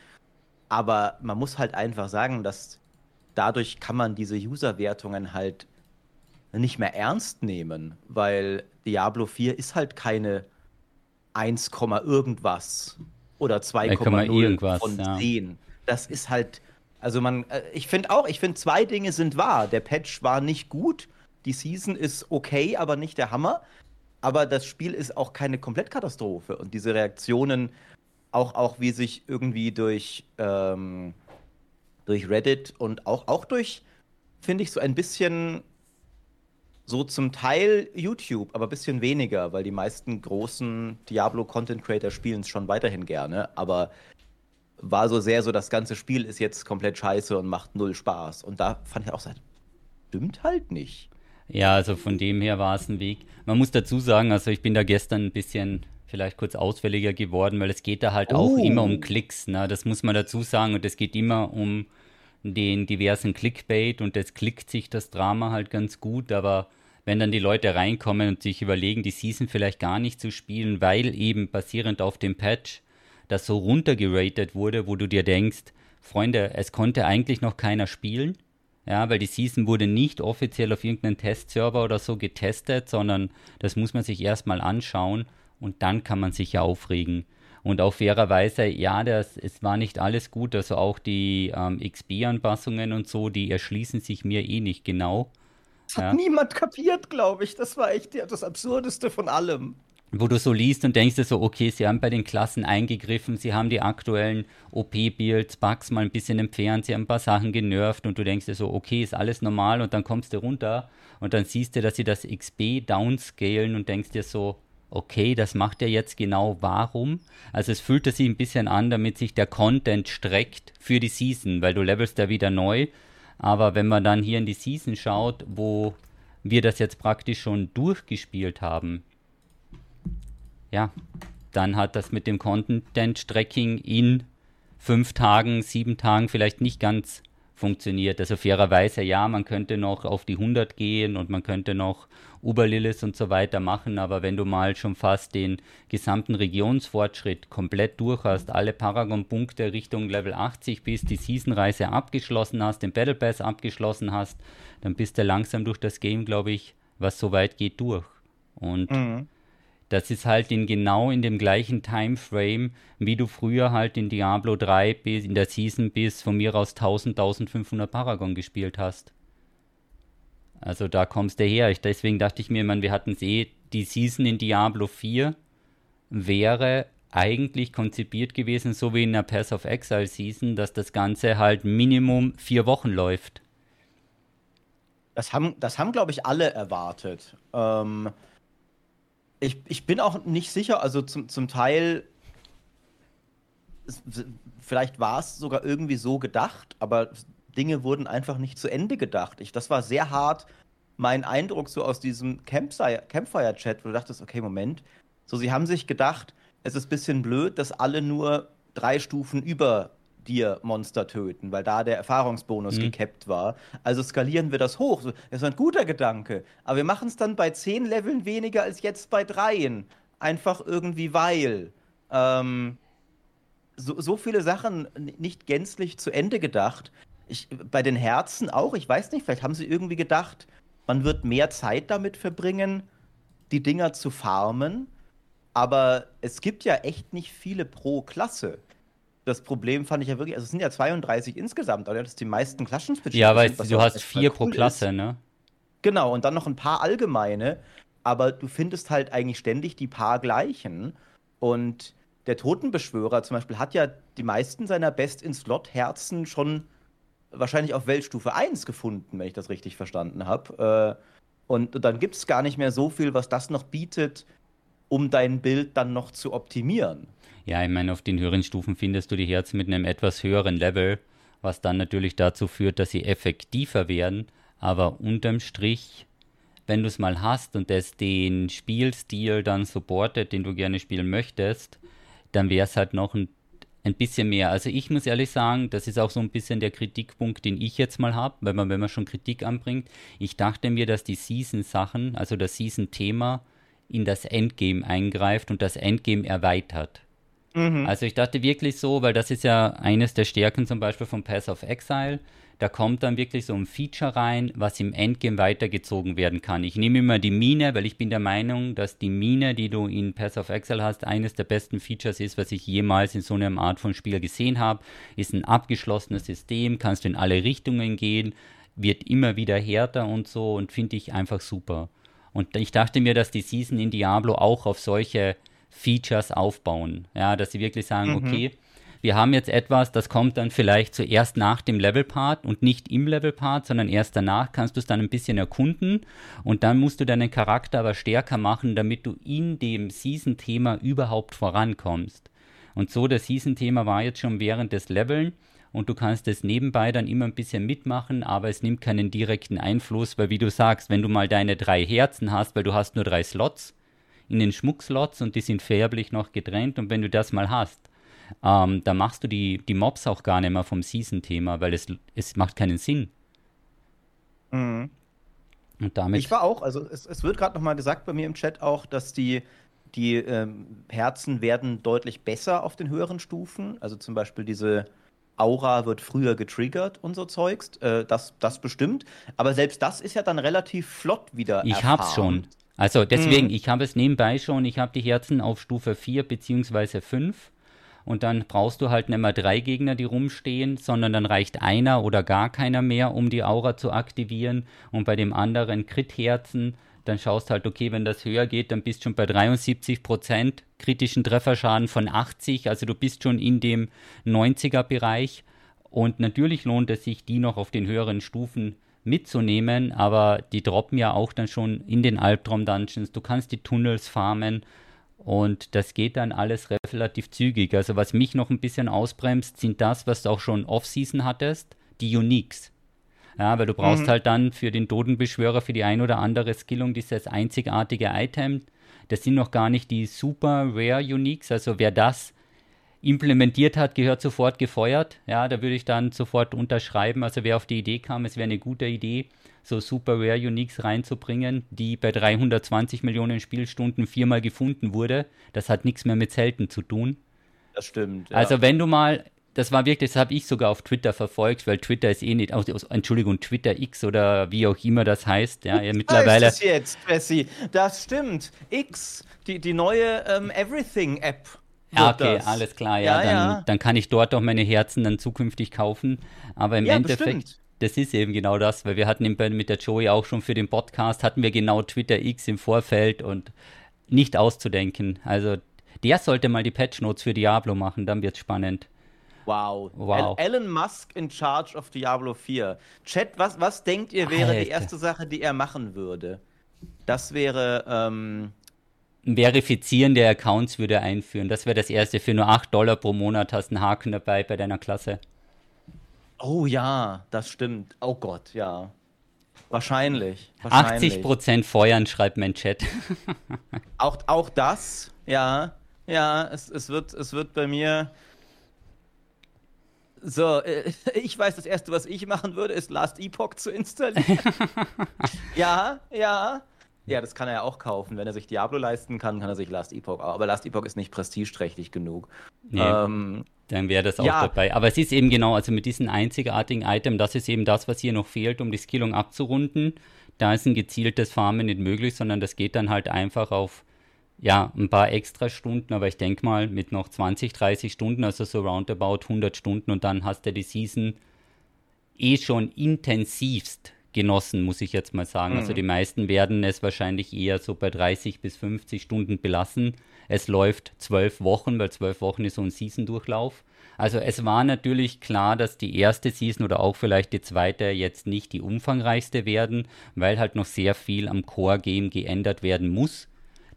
Aber man muss halt einfach sagen, dass dadurch kann man diese User-Wertungen halt nicht mehr ernst nehmen, weil Diablo 4 ist halt keine 1, irgendwas oder 2,0 von 10. Ja. Das ist halt, also man, äh, ich finde auch, ich finde zwei Dinge sind wahr. Der Patch war nicht gut, die Season ist okay, aber nicht der Hammer. Aber das Spiel ist auch keine Komplettkatastrophe. Und diese Reaktionen auch, auch wie sich irgendwie durch, ähm, durch Reddit und auch, auch durch, finde ich, so ein bisschen so zum Teil YouTube, aber ein bisschen weniger, weil die meisten großen Diablo-Content-Creator spielen es schon weiterhin gerne, aber war so sehr so, das ganze Spiel ist jetzt komplett scheiße und macht null Spaß. Und da fand ich auch, das stimmt halt nicht. Ja, also von dem her war es ein Weg. Man muss dazu sagen, also ich bin da gestern ein bisschen vielleicht kurz ausfälliger geworden, weil es geht da halt oh. auch immer um Klicks. Ne? Das muss man dazu sagen. Und es geht immer um den diversen Clickbait und das klickt sich das Drama halt ganz gut. Aber wenn dann die Leute reinkommen und sich überlegen, die Season vielleicht gar nicht zu spielen, weil eben basierend auf dem Patch das so runtergeratet wurde, wo du dir denkst, Freunde, es konnte eigentlich noch keiner spielen. Ja, weil die Season wurde nicht offiziell auf irgendeinem Testserver oder so getestet, sondern das muss man sich erstmal anschauen und dann kann man sich ja aufregen. Und auch fairerweise, ja, das, es war nicht alles gut. Also auch die ähm, XP-Anpassungen und so, die erschließen sich mir eh nicht genau. Das hat ja. niemand kapiert, glaube ich. Das war echt das Absurdeste von allem. Wo du so liest und denkst dir so, okay, sie haben bei den Klassen eingegriffen, sie haben die aktuellen OP-Builds, Bugs mal ein bisschen entfernt, sie haben ein paar Sachen genervt und du denkst dir so, okay, ist alles normal und dann kommst du runter und dann siehst du, dass sie das XP downscalen und denkst dir so, okay, das macht er jetzt genau warum. Also es fühlte sich ein bisschen an, damit sich der Content streckt für die Season, weil du levelst da wieder neu. Aber wenn man dann hier in die Season schaut, wo wir das jetzt praktisch schon durchgespielt haben, ja, dann hat das mit dem Content-Tracking in fünf Tagen, sieben Tagen vielleicht nicht ganz funktioniert. Also fairerweise, ja, man könnte noch auf die 100 gehen und man könnte noch Uberlillis und so weiter machen, aber wenn du mal schon fast den gesamten Regionsfortschritt komplett durch hast, alle Paragon-Punkte Richtung Level 80 bist, die Season-Reise abgeschlossen hast, den Battle Pass abgeschlossen hast, dann bist du langsam durch das Game, glaube ich, was so weit geht, durch. Und mhm. Das ist halt in genau in dem gleichen Timeframe, wie du früher halt in Diablo 3 bis in der Season bis von mir aus 1000, 1500 Paragon gespielt hast. Also da kommst du her. Ich, deswegen dachte ich mir, man, wir hatten es eh, die Season in Diablo 4 wäre eigentlich konzipiert gewesen, so wie in der Pass of Exile Season, dass das Ganze halt Minimum vier Wochen läuft. Das haben, das haben glaube ich, alle erwartet. Ähm, ich, ich bin auch nicht sicher, also zum, zum Teil, vielleicht war es sogar irgendwie so gedacht, aber Dinge wurden einfach nicht zu Ende gedacht. Ich, das war sehr hart mein Eindruck so aus diesem Campfire-Chat, wo du dachtest, okay, Moment. So, sie haben sich gedacht, es ist ein bisschen blöd, dass alle nur drei Stufen über dir Monster töten, weil da der Erfahrungsbonus mhm. gekappt war. Also skalieren wir das hoch. Das ist ein guter Gedanke. Aber wir machen es dann bei zehn Leveln weniger als jetzt bei dreien. Einfach irgendwie weil. Ähm, so, so viele Sachen nicht gänzlich zu Ende gedacht. Ich, bei den Herzen auch, ich weiß nicht, vielleicht haben sie irgendwie gedacht, man wird mehr Zeit damit verbringen, die Dinger zu farmen. Aber es gibt ja echt nicht viele pro Klasse. Das Problem fand ich ja wirklich, also es sind ja 32 insgesamt, aber das ist die meisten Klassenspitchen. Ja, weil du hast vier pro Klasse, ist. ne? Genau, und dann noch ein paar allgemeine, aber du findest halt eigentlich ständig die paar gleichen. Und der Totenbeschwörer zum Beispiel hat ja die meisten seiner Best-in-Slot-Herzen schon wahrscheinlich auf Weltstufe 1 gefunden, wenn ich das richtig verstanden habe. Äh, und dann gibt es gar nicht mehr so viel, was das noch bietet, um dein Bild dann noch zu optimieren. Ja, ich meine, auf den höheren Stufen findest du die Herzen mit einem etwas höheren Level, was dann natürlich dazu führt, dass sie effektiver werden. Aber unterm Strich, wenn du es mal hast und es den Spielstil dann supportet, den du gerne spielen möchtest, dann wäre es halt noch ein, ein bisschen mehr. Also ich muss ehrlich sagen, das ist auch so ein bisschen der Kritikpunkt, den ich jetzt mal habe, wenn man, wenn man schon Kritik anbringt. Ich dachte mir, dass die Season-Sachen, also das Season-Thema, in das Endgame eingreift und das Endgame erweitert. Mhm. Also ich dachte wirklich so, weil das ist ja eines der Stärken zum Beispiel von Pass of Exile, da kommt dann wirklich so ein Feature rein, was im Endgame weitergezogen werden kann. Ich nehme immer die Mine, weil ich bin der Meinung, dass die Mine, die du in Pass of Exile hast, eines der besten Features ist, was ich jemals in so einer Art von Spiel gesehen habe. Ist ein abgeschlossenes System, kannst du in alle Richtungen gehen, wird immer wieder härter und so und finde ich einfach super. Und ich dachte mir, dass die Season in Diablo auch auf solche Features aufbauen. Ja, dass sie wirklich sagen, mhm. okay, wir haben jetzt etwas, das kommt dann vielleicht zuerst nach dem Level-Part und nicht im Level-Part, sondern erst danach kannst du es dann ein bisschen erkunden und dann musst du deinen Charakter aber stärker machen, damit du in dem Season-Thema überhaupt vorankommst. Und so, das Season-Thema war jetzt schon während des Leveln und du kannst es nebenbei dann immer ein bisschen mitmachen, aber es nimmt keinen direkten Einfluss, weil wie du sagst, wenn du mal deine drei Herzen hast, weil du hast nur drei Slots in den Schmuckslots und die sind färblich noch getrennt und wenn du das mal hast, ähm, da machst du die, die Mobs auch gar nicht mehr vom Season-Thema, weil es, es macht keinen Sinn. Mhm. Und damit. Ich war auch, also es, es wird gerade nochmal gesagt bei mir im Chat auch, dass die, die ähm, Herzen werden deutlich besser auf den höheren Stufen. Also zum Beispiel diese Aura wird früher getriggert und so Zeugs. Äh, das, das bestimmt. Aber selbst das ist ja dann relativ flott wieder. Ich erfahren. hab's schon. Also deswegen, mhm. ich habe es nebenbei schon, ich habe die Herzen auf Stufe 4 bzw. 5 und dann brauchst du halt nicht mehr drei Gegner, die rumstehen, sondern dann reicht einer oder gar keiner mehr, um die Aura zu aktivieren. Und bei dem anderen Crit-Herzen, dann schaust halt, okay, wenn das höher geht, dann bist du schon bei 73% kritischen Trefferschaden von 80, also du bist schon in dem 90er-Bereich. Und natürlich lohnt es sich, die noch auf den höheren Stufen mitzunehmen, aber die droppen ja auch dann schon in den Albtraum-Dungeons. Du kannst die Tunnels farmen und das geht dann alles relativ zügig. Also was mich noch ein bisschen ausbremst, sind das, was du auch schon Off-Season hattest, die Uniques. Ja, weil du brauchst mhm. halt dann für den Totenbeschwörer, für die ein oder andere Skillung dieses einzigartige Item. Das sind noch gar nicht die super rare Uniques. Also wer das implementiert hat, gehört sofort gefeuert. Ja, da würde ich dann sofort unterschreiben. Also wer auf die Idee kam, es wäre eine gute Idee, so Super Rare Uniques reinzubringen, die bei 320 Millionen Spielstunden viermal gefunden wurde. Das hat nichts mehr mit selten zu tun. Das stimmt. Ja. Also wenn du mal, das war wirklich, das habe ich sogar auf Twitter verfolgt, weil Twitter ist eh nicht, oh, Entschuldigung, Twitter X oder wie auch immer das heißt. Ja, ja mittlerweile. Das jetzt, Jesse. Das stimmt. X, die, die neue ähm, Everything-App. Ja, okay, das. alles klar, ja, ja, dann, ja, dann, kann ich dort auch meine Herzen dann zukünftig kaufen. Aber im Endeffekt, bestimmt das ist eben genau das, weil wir hatten mit der Joey auch schon für den Podcast, hatten wir genau Twitter X im Vorfeld und nicht auszudenken. Also der sollte mal die Patch Notes für Diablo machen, dann wird es spannend. Wow. wow. Elon Musk in charge of Diablo 4. Chat, was, was denkt ihr wäre Alter. die erste Sache, die er machen würde? Das wäre. Ähm Verifizieren der Accounts würde er einführen. Das wäre das erste. Für nur 8 Dollar pro Monat hast du einen Haken dabei bei deiner Klasse. Oh ja, das stimmt. Oh Gott, ja. Wahrscheinlich. wahrscheinlich. 80% feuern, schreibt mein Chat. auch, auch das, ja. Ja, es, es, wird, es wird bei mir So, äh, ich weiß, das Erste, was ich machen würde, ist Last Epoch zu installieren. ja, ja. Ja, das kann er ja auch kaufen. Wenn er sich Diablo leisten kann, kann er sich Last Epoch auch. Aber Last Epoch ist nicht prestigeträchtig genug. Nee, ähm, dann wäre das auch ja. dabei. Aber es ist eben genau, also mit diesen einzigartigen Item, das ist eben das, was hier noch fehlt, um die Skillung abzurunden. Da ist ein gezieltes Farmen nicht möglich, sondern das geht dann halt einfach auf ja, ein paar extra Stunden, aber ich denke mal mit noch 20, 30 Stunden, also so roundabout 100 Stunden und dann hast du die Season eh schon intensivst genossen, muss ich jetzt mal sagen. Also mhm. Also die meisten werden es wahrscheinlich eher so bei 30 bis 50 Stunden belassen. Es läuft zwölf Wochen, weil zwölf Wochen ist so ein Season-Durchlauf. Also es war natürlich klar, dass die erste Season oder auch vielleicht die zweite jetzt nicht die umfangreichste werden, weil halt noch sehr viel am Core-Game geändert werden muss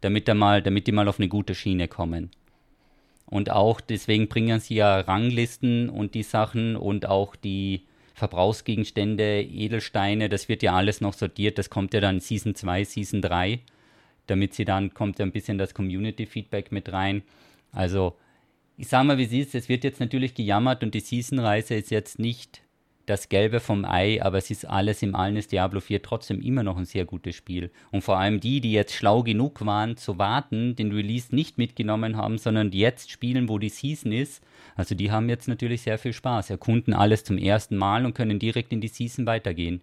damit, mal, damit die mal auf eine gute Schiene kommen. Und auch deswegen bringen sie ja Ranglisten und die Sachen und auch die Verbrauchsgegenstände, Edelsteine, das wird ja alles noch sortiert. Das kommt ja dann Season 2, Season 3. Damit sie dann kommt ein bisschen das Community-Feedback mit rein. Also, ich sag mal, wie sie ist, es wird jetzt natürlich gejammert und die Season-Reise ist jetzt nicht das Gelbe vom Ei, aber es ist alles im Allen ist Diablo 4 trotzdem immer noch ein sehr gutes Spiel. Und vor allem die, die jetzt schlau genug waren zu warten, den Release nicht mitgenommen haben, sondern jetzt spielen, wo die Season ist, also die haben jetzt natürlich sehr viel Spaß, erkunden alles zum ersten Mal und können direkt in die Season weitergehen.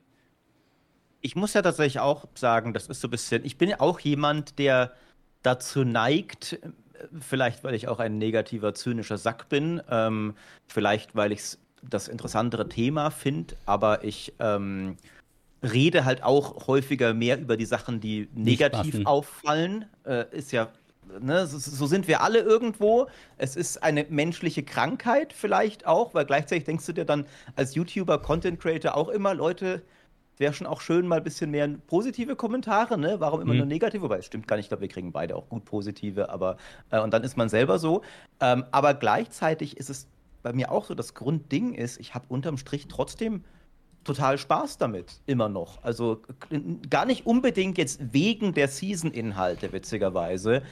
Ich muss ja tatsächlich auch sagen, das ist so ein bisschen, ich bin ja auch jemand, der dazu neigt, vielleicht weil ich auch ein negativer, zynischer Sack bin, ähm, vielleicht weil ich es das interessantere Thema finde, aber ich ähm, rede halt auch häufiger mehr über die Sachen, die negativ auffallen. Äh, ist ja, ne, so, so, sind wir alle irgendwo. Es ist eine menschliche Krankheit vielleicht auch, weil gleichzeitig denkst du dir dann als YouTuber, Content Creator auch immer, Leute, wäre schon auch schön, mal ein bisschen mehr positive Kommentare, ne? Warum immer mhm. nur negative? Wobei, es stimmt gar nicht, ich glaube, wir kriegen beide auch gut positive, aber äh, und dann ist man selber so. Ähm, aber gleichzeitig ist es bei mir auch so das Grundding ist, ich habe unterm Strich trotzdem total Spaß damit, immer noch. Also gar nicht unbedingt jetzt wegen der Season-Inhalte, witzigerweise.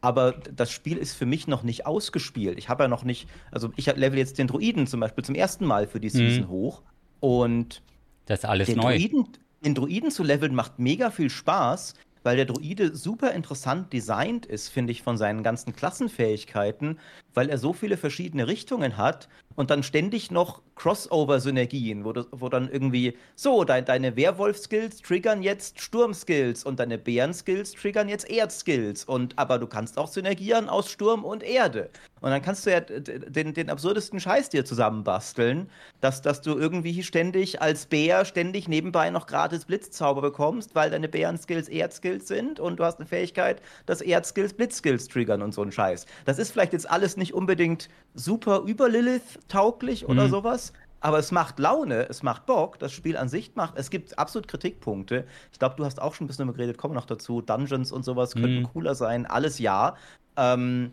Aber das Spiel ist für mich noch nicht ausgespielt. Ich habe ja noch nicht, also ich level jetzt den Druiden zum Beispiel zum ersten Mal für die mhm. Season mhm. hoch. Und das ist alles neu. Druiden, den Druiden zu leveln macht mega viel Spaß, weil der Druide super interessant designt ist, finde ich, von seinen ganzen Klassenfähigkeiten, weil er so viele verschiedene Richtungen hat und dann ständig noch Crossover-Synergien, wo, wo dann irgendwie, so, de deine Werwolf-Skills triggern jetzt Sturm-Skills und deine Bären-Skills triggern jetzt Erd-Skills. Und aber du kannst auch synergieren aus Sturm und Erde. Und dann kannst du ja den, den absurdesten Scheiß dir zusammenbasteln, dass, dass du irgendwie ständig als Bär ständig nebenbei noch gratis Blitzzauber bekommst, weil deine Bären-Skills Erd-Skills sind und du hast eine Fähigkeit, dass Erd-Skills Blitz-Skills triggern und so ein Scheiß. Das ist vielleicht jetzt alles nicht unbedingt super über Lilith tauglich oder mhm. sowas. Aber es macht Laune, es macht Bock, das Spiel an sich macht. Es gibt absolut Kritikpunkte. Ich glaube, du hast auch schon ein bisschen darüber geredet, kommen noch dazu. Dungeons und sowas mhm. könnten cooler sein, alles ja. Ähm,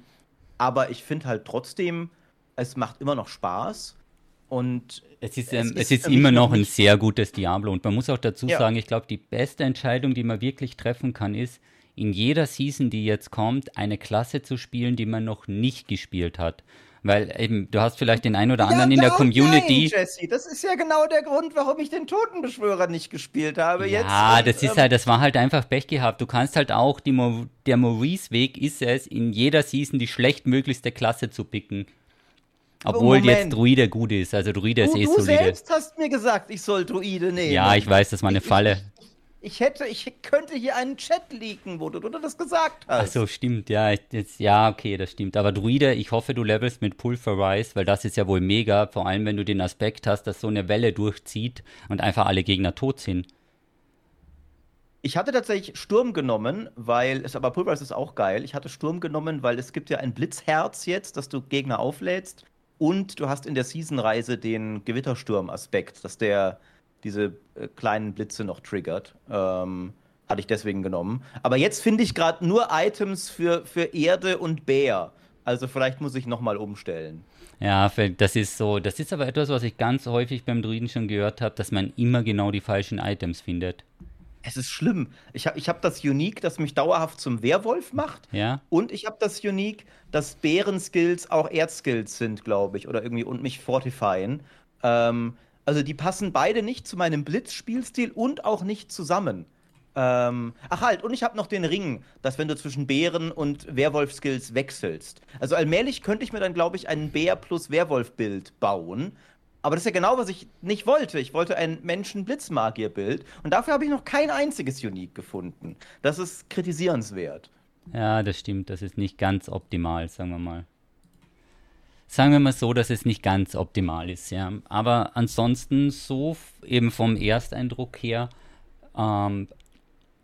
aber ich finde halt trotzdem, es macht immer noch Spaß. Und es ist, ähm, es ist, es ist immer noch ein sehr gutes Diablo. Und man muss auch dazu ja. sagen, ich glaube, die beste Entscheidung, die man wirklich treffen kann, ist, in jeder Season, die jetzt kommt, eine Klasse zu spielen, die man noch nicht gespielt hat. Weil eben, du hast vielleicht den einen oder anderen ja, in der Community. Nein, Jesse, das ist ja genau der Grund, warum ich den Totenbeschwörer nicht gespielt habe. Ja, jetzt das ist ähm, halt, das war halt einfach Pech gehabt. Du kannst halt auch, die Mo der Maurice-Weg ist es, in jeder Season die schlechtmöglichste Klasse zu picken. Obwohl Moment. jetzt Druide gut ist. Also Druide du, ist eh du solide. Du selbst hast mir gesagt, ich soll Druide nehmen. Ja, ich weiß, das war eine Falle. Ich hätte, ich könnte hier einen Chat leaken, wo du, du das gesagt hast. Ach so, stimmt, ja, jetzt, ja, okay, das stimmt. Aber Druide, ich hoffe, du levelst mit Pulverize, weil das ist ja wohl mega, vor allem wenn du den Aspekt hast, dass so eine Welle durchzieht und einfach alle Gegner tot sind. Ich hatte tatsächlich Sturm genommen, weil es aber Pulverize ist auch geil. Ich hatte Sturm genommen, weil es gibt ja ein Blitzherz jetzt, dass du Gegner auflädst und du hast in der Season-Reise den Gewittersturm-Aspekt, dass der diese äh, kleinen Blitze noch triggert. Ähm, hatte ich deswegen genommen. Aber jetzt finde ich gerade nur Items für, für Erde und Bär. Also vielleicht muss ich nochmal umstellen. Ja, das ist so. Das ist aber etwas, was ich ganz häufig beim Druiden schon gehört habe, dass man immer genau die falschen Items findet. Es ist schlimm. Ich habe ich hab das Unique, das mich dauerhaft zum Werwolf macht. Ja. Und ich habe das Unique, dass Bären-Skills auch Erd-Skills sind, glaube ich. Oder irgendwie und mich fortifyen. Ähm, also die passen beide nicht zu meinem Blitz-Spielstil und auch nicht zusammen. Ähm, ach halt, und ich habe noch den Ring, dass wenn du zwischen Bären und Werwolf-Skills wechselst. Also allmählich könnte ich mir dann, glaube ich, ein Bär plus Werwolf-Bild bauen. Aber das ist ja genau, was ich nicht wollte. Ich wollte ein Menschen-Blitzmagier-Bild. Und dafür habe ich noch kein einziges Unique gefunden. Das ist kritisierenswert. Ja, das stimmt. Das ist nicht ganz optimal, sagen wir mal. Sagen wir mal so, dass es nicht ganz optimal ist, ja. Aber ansonsten so eben vom Ersteindruck her, ähm,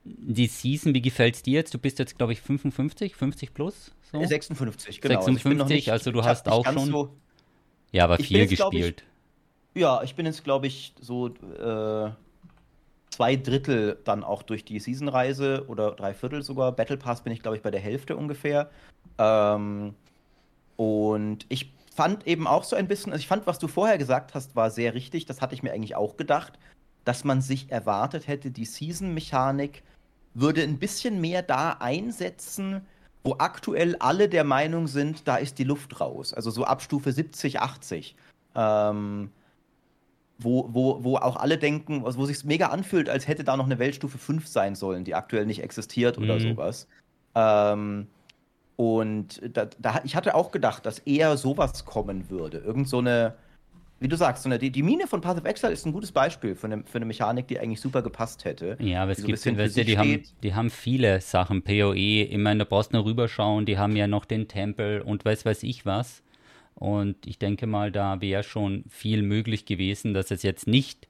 die Season, wie gefällt es dir jetzt? Du bist jetzt, glaube ich, 55, 50 plus? So? 56, genau. 56, also, nicht, also du hast auch schon. So, ja, aber viel jetzt, gespielt. Ich, ja, ich bin jetzt, glaube ich, so äh, zwei Drittel dann auch durch die Season-Reise oder drei Viertel sogar. Battle Pass bin ich, glaube ich, bei der Hälfte ungefähr. Ähm, und ich fand eben auch so ein bisschen, also ich fand, was du vorher gesagt hast, war sehr richtig. Das hatte ich mir eigentlich auch gedacht, dass man sich erwartet hätte, die Season-Mechanik würde ein bisschen mehr da einsetzen, wo aktuell alle der Meinung sind, da ist die Luft raus. Also so ab Stufe 70, 80. Ähm, wo, wo, wo auch alle denken, wo sich mega anfühlt, als hätte da noch eine Weltstufe 5 sein sollen, die aktuell nicht existiert oder mhm. sowas. Ähm, und da, da, ich hatte auch gedacht, dass eher sowas kommen würde. Irgend so eine, wie du sagst, so eine, die, die Mine von Path of Exile ist ein gutes Beispiel für eine, für eine Mechanik, die eigentlich super gepasst hätte. Ja, aber es gibt, so weißt du, die, haben, die haben viele Sachen, PoE, ich meine, da brauchst du nur rüberschauen, die haben ja noch den Tempel und weiß weiß ich was. Und ich denke mal, da wäre schon viel möglich gewesen, dass es jetzt nicht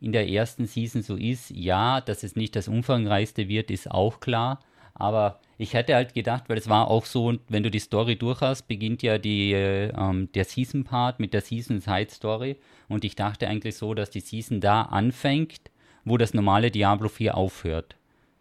in der ersten Season so ist. Ja, dass es nicht das umfangreichste wird, ist auch klar. Aber ich hätte halt gedacht, weil es war auch so, wenn du die Story durch hast, beginnt ja die, ähm, der Season-Part mit der Season-Side-Story. Und ich dachte eigentlich so, dass die Season da anfängt, wo das normale Diablo 4 aufhört.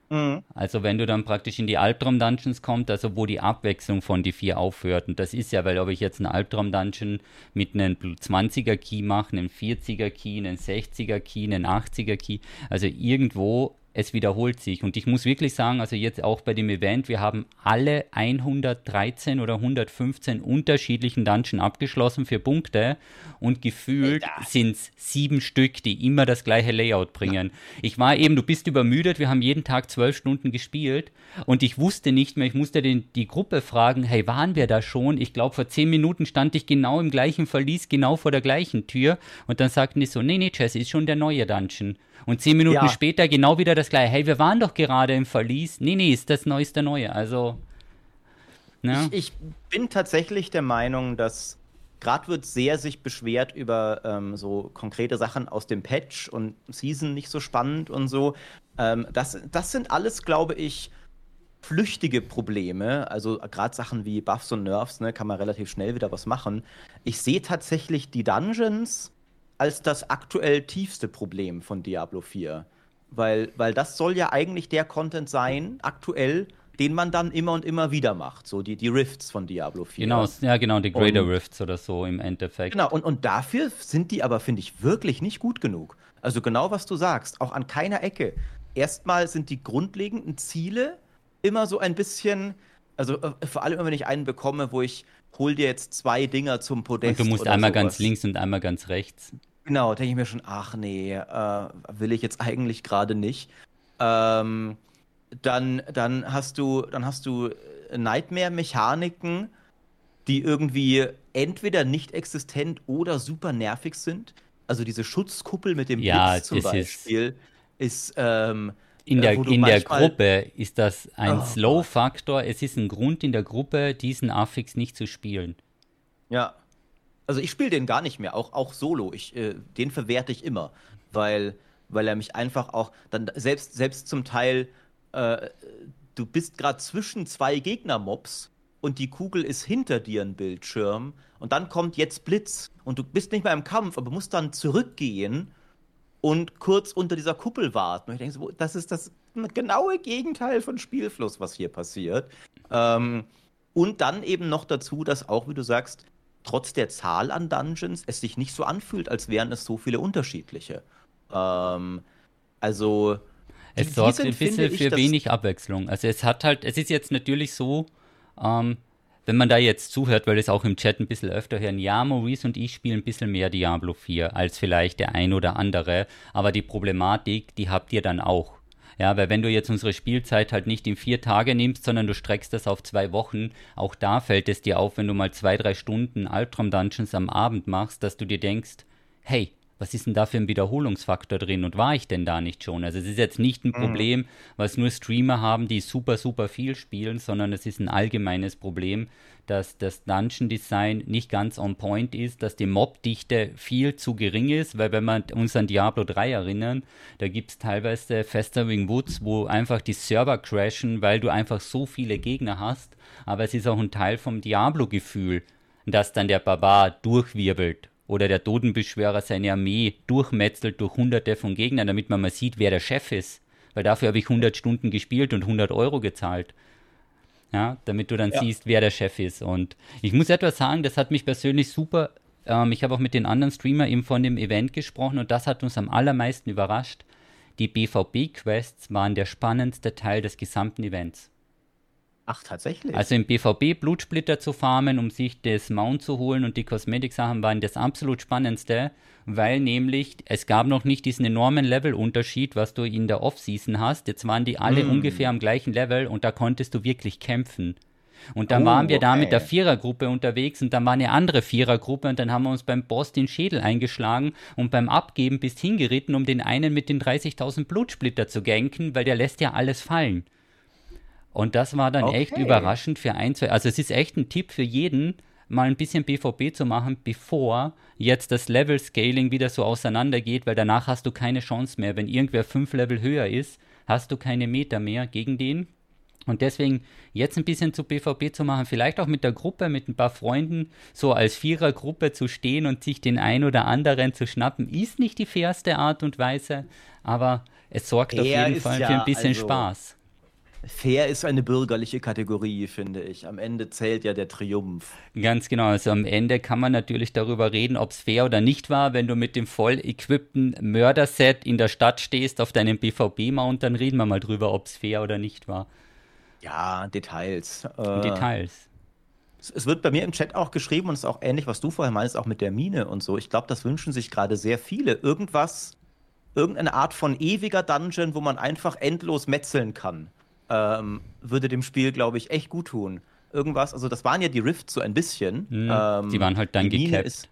Mhm. Also wenn du dann praktisch in die Albtraum-Dungeons kommst, also wo die Abwechslung von die vier aufhört. Und das ist ja, weil ob ich jetzt einen Albtraum-Dungeon mit einem 20er-Key mache, einem 40er-Key, einem 60er-Key, einem 80er-Key, also irgendwo es wiederholt sich. Und ich muss wirklich sagen, also jetzt auch bei dem Event, wir haben alle 113 oder 115 unterschiedlichen Dungeon abgeschlossen für Punkte und gefühlt sind es sieben Stück, die immer das gleiche Layout bringen. Ich war eben, du bist übermüdet, wir haben jeden Tag zwölf Stunden gespielt und ich wusste nicht mehr, ich musste den, die Gruppe fragen, hey, waren wir da schon? Ich glaube, vor zehn Minuten stand ich genau im gleichen Verlies, genau vor der gleichen Tür und dann sagten die so, nee, nee, Jesse, ist schon der neue Dungeon. Und zehn Minuten ja. später genau wieder das gleiche. Hey, wir waren doch gerade im Verlies. Nee, nee, ist das neueste Neue. Also. Ne? Ich, ich bin tatsächlich der Meinung, dass gerade wird sehr sich beschwert über ähm, so konkrete Sachen aus dem Patch und Season nicht so spannend und so. Ähm, das, das sind alles, glaube ich, flüchtige Probleme. Also gerade Sachen wie Buffs und Nerfs, ne, kann man relativ schnell wieder was machen. Ich sehe tatsächlich die Dungeons als das aktuell tiefste Problem von Diablo 4. Weil, weil das soll ja eigentlich der Content sein, aktuell, den man dann immer und immer wieder macht. So die, die Rifts von Diablo 4. Genau, ja, genau, die Greater und, Rifts oder so im Endeffekt. Genau, und, und dafür sind die aber, finde ich, wirklich nicht gut genug. Also genau, was du sagst, auch an keiner Ecke. Erstmal sind die grundlegenden Ziele immer so ein bisschen, also äh, vor allem, wenn ich einen bekomme, wo ich hol dir jetzt zwei Dinger zum Podest. Und du musst einmal sowas. ganz links und einmal ganz rechts. Genau, denke ich mir schon, ach nee, äh, will ich jetzt eigentlich gerade nicht. Ähm, dann, dann hast du, dann hast du Nightmare-Mechaniken, die irgendwie entweder nicht existent oder super nervig sind. Also diese Schutzkuppel mit dem ja, Blitz zum Beispiel ist, ist ähm, in der, in der Gruppe ist das ein oh, Slow-Faktor. Es ist ein Grund in der Gruppe, diesen Affix nicht zu spielen. Ja, also ich spiele den gar nicht mehr, auch, auch solo. Ich, äh, den verwerte ich immer, weil, weil er mich einfach auch dann selbst, selbst zum Teil, äh, du bist gerade zwischen zwei Gegnermobs und die Kugel ist hinter dir ein Bildschirm und dann kommt jetzt Blitz und du bist nicht mehr im Kampf, aber musst dann zurückgehen und kurz unter dieser Kuppel warten. Und ich denke so, das ist das genaue Gegenteil von Spielfluss, was hier passiert. Ähm, und dann eben noch dazu, dass auch, wie du sagst, trotz der Zahl an Dungeons es sich nicht so anfühlt, als wären es so viele unterschiedliche. Ähm, also. es sorgt ein bisschen für wenig Abwechslung. Also es hat halt, es ist jetzt natürlich so, ähm, wenn man da jetzt zuhört, weil es auch im Chat ein bisschen öfter hören, ja, Maurice und ich spielen ein bisschen mehr Diablo 4 als vielleicht der ein oder andere, aber die Problematik, die habt ihr dann auch. Ja, weil wenn du jetzt unsere Spielzeit halt nicht in vier Tage nimmst, sondern du streckst das auf zwei Wochen, auch da fällt es dir auf, wenn du mal zwei, drei Stunden Albtraum Dungeons am Abend machst, dass du dir denkst, hey, was ist denn da für ein Wiederholungsfaktor drin und war ich denn da nicht schon? Also es ist jetzt nicht ein mhm. Problem, was nur Streamer haben, die super, super viel spielen, sondern es ist ein allgemeines Problem, dass das Dungeon Design nicht ganz on point ist, dass die Mobdichte viel zu gering ist, weil wenn wir uns an Diablo 3 erinnern, da gibt es teilweise Festering Woods, wo einfach die Server crashen, weil du einfach so viele Gegner hast, aber es ist auch ein Teil vom Diablo-Gefühl, dass dann der Barbar durchwirbelt oder der Totenbeschwörer seine Armee durchmetzelt durch hunderte von Gegnern, damit man mal sieht, wer der Chef ist. Weil dafür habe ich 100 Stunden gespielt und 100 Euro gezahlt. Ja, damit du dann ja. siehst, wer der Chef ist. Und ich muss etwas sagen, das hat mich persönlich super. Ähm, ich habe auch mit den anderen Streamer eben von dem Event gesprochen und das hat uns am allermeisten überrascht. Die BVB-Quests waren der spannendste Teil des gesamten Events. Ach, tatsächlich? Also im BVB Blutsplitter zu farmen, um sich das Mount zu holen und die Kosmetiksachen waren das absolut spannendste, weil nämlich es gab noch nicht diesen enormen Levelunterschied, was du in der Off-Season hast. Jetzt waren die alle mm. ungefähr am gleichen Level und da konntest du wirklich kämpfen. Und dann oh, waren wir da mit der Vierergruppe unterwegs und dann war eine andere Vierergruppe und dann haben wir uns beim Boss den Schädel eingeschlagen und beim Abgeben bist hingeritten, um den einen mit den 30.000 Blutsplitter zu ganken, weil der lässt ja alles fallen. Und das war dann okay. echt überraschend für ein, zwei. Also es ist echt ein Tipp für jeden, mal ein bisschen BVB zu machen, bevor jetzt das Level-Scaling wieder so auseinandergeht, weil danach hast du keine Chance mehr. Wenn irgendwer fünf Level höher ist, hast du keine Meter mehr gegen den. Und deswegen jetzt ein bisschen zu BVB zu machen, vielleicht auch mit der Gruppe, mit ein paar Freunden, so als Vierergruppe zu stehen und sich den ein oder anderen zu schnappen, ist nicht die fairste Art und Weise, aber es sorgt Der auf jeden Fall ja, für ein bisschen also Spaß. Fair ist eine bürgerliche Kategorie, finde ich. Am Ende zählt ja der Triumph. Ganz genau. Also am Ende kann man natürlich darüber reden, ob es fair oder nicht war. Wenn du mit dem voll equippten Mörderset in der Stadt stehst auf deinem BVB-Mount, dann reden wir mal drüber, ob es fair oder nicht war. Ja, Details. Äh, Details. Es wird bei mir im Chat auch geschrieben und es ist auch ähnlich, was du vorher meinst, auch mit der Mine und so. Ich glaube, das wünschen sich gerade sehr viele. Irgendwas, irgendeine Art von ewiger Dungeon, wo man einfach endlos metzeln kann ähm, würde dem Spiel, glaube ich, echt gut tun. Irgendwas, also das waren ja die Rifts so ein bisschen. Mhm, ähm, die waren halt dann gecapped. Ist,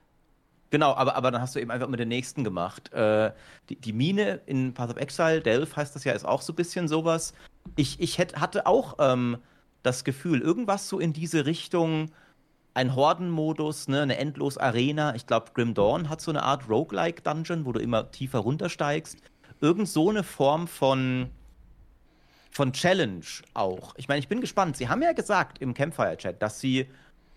genau, aber, aber dann hast du eben einfach mit den nächsten gemacht. Äh, die, die Mine in Path of Exile, Delph heißt das ja, ist auch so ein bisschen sowas. Ich, ich hätt, hatte auch ähm, das Gefühl, irgendwas so in diese Richtung, ein Hordenmodus, ne, eine endlos Arena. Ich glaube, Grim Dawn hat so eine Art Roguelike Dungeon, wo du immer tiefer runtersteigst. Irgend so eine Form von von Challenge auch. Ich meine, ich bin gespannt. Sie haben ja gesagt im Campfire-Chat, dass sie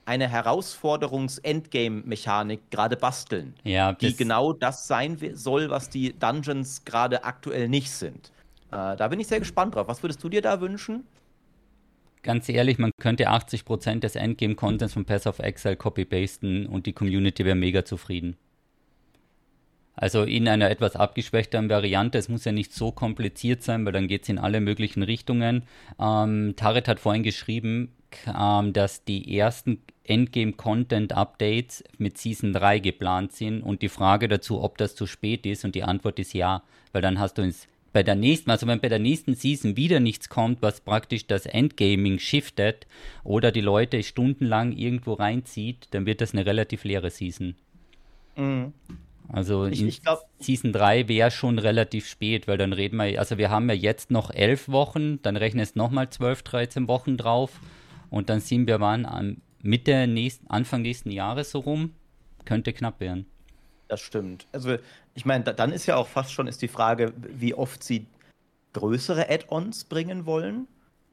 eine Herausforderungs-Endgame-Mechanik gerade basteln, ja, die genau das sein soll, was die Dungeons gerade aktuell nicht sind. Äh, da bin ich sehr gespannt drauf. Was würdest du dir da wünschen? Ganz ehrlich, man könnte 80% des Endgame-Contents von Pass of Exile copy-pasten und die Community wäre mega zufrieden. Also in einer etwas abgeschwächteren Variante. Es muss ja nicht so kompliziert sein, weil dann geht es in alle möglichen Richtungen. Ähm, Taret hat vorhin geschrieben, ähm, dass die ersten Endgame-Content-Updates mit Season 3 geplant sind und die Frage dazu, ob das zu spät ist und die Antwort ist ja, weil dann hast du ins bei der nächsten, also wenn bei der nächsten Season wieder nichts kommt, was praktisch das Endgaming shiftet oder die Leute stundenlang irgendwo reinzieht, dann wird das eine relativ leere Season. Mhm. Also ich, ich glaub, Season 3 wäre schon relativ spät, weil dann reden wir, also wir haben ja jetzt noch elf Wochen, dann rechnest nochmal 12, 13 Wochen drauf und dann sind wir wann am Mitte nächsten, Anfang nächsten Jahres so rum, könnte knapp werden. Das stimmt. Also ich meine, da, dann ist ja auch fast schon ist die Frage, wie oft sie größere Add-ons bringen wollen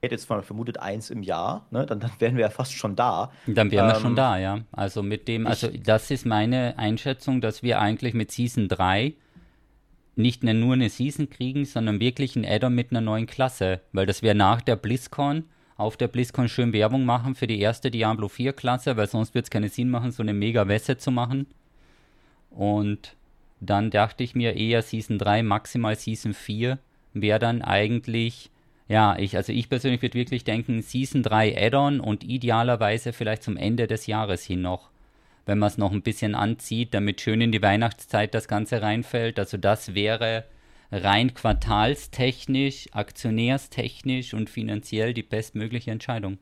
hätte jetzt mal vermutet eins im Jahr, ne? dann, dann wären wir ja fast schon da. Dann wären ähm, wir schon ähm, da, ja. Also mit dem, also das ist meine Einschätzung, dass wir eigentlich mit Season 3 nicht eine, nur eine Season kriegen, sondern wirklich ein Add-on mit einer neuen Klasse, weil das wäre nach der BlizzCon auf der BlizzCon schön Werbung machen für die erste Diablo 4 Klasse, weil sonst wird es keinen Sinn machen, so eine mega Wässe zu machen. Und dann dachte ich mir eher Season 3, maximal Season 4 wäre dann eigentlich, ja, ich, also ich persönlich würde wirklich denken, Season 3 Add-on und idealerweise vielleicht zum Ende des Jahres hin noch, wenn man es noch ein bisschen anzieht, damit schön in die Weihnachtszeit das Ganze reinfällt. Also das wäre rein quartalstechnisch, aktionärstechnisch und finanziell die bestmögliche Entscheidung.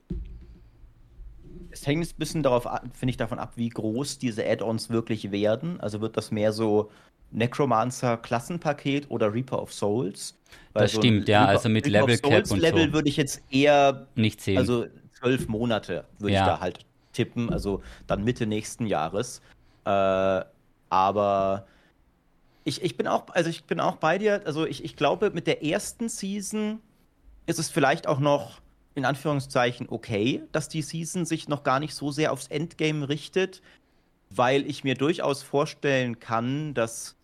Es hängt ein bisschen darauf, finde ich, davon ab, wie groß diese Add-ons wirklich werden. Also wird das mehr so Necromancer-Klassenpaket oder Reaper of Souls? Weil das so stimmt, ja, Reaper, also mit Reaper Level Cap und Level so. würde ich jetzt eher nicht sehen. Also zwölf Monate würde ja. ich da halt tippen, also dann Mitte nächsten Jahres. Äh, aber ich, ich bin auch, also ich bin auch bei dir. Also ich, ich glaube, mit der ersten Season ist es vielleicht auch noch in Anführungszeichen okay, dass die Season sich noch gar nicht so sehr aufs Endgame richtet, weil ich mir durchaus vorstellen kann, dass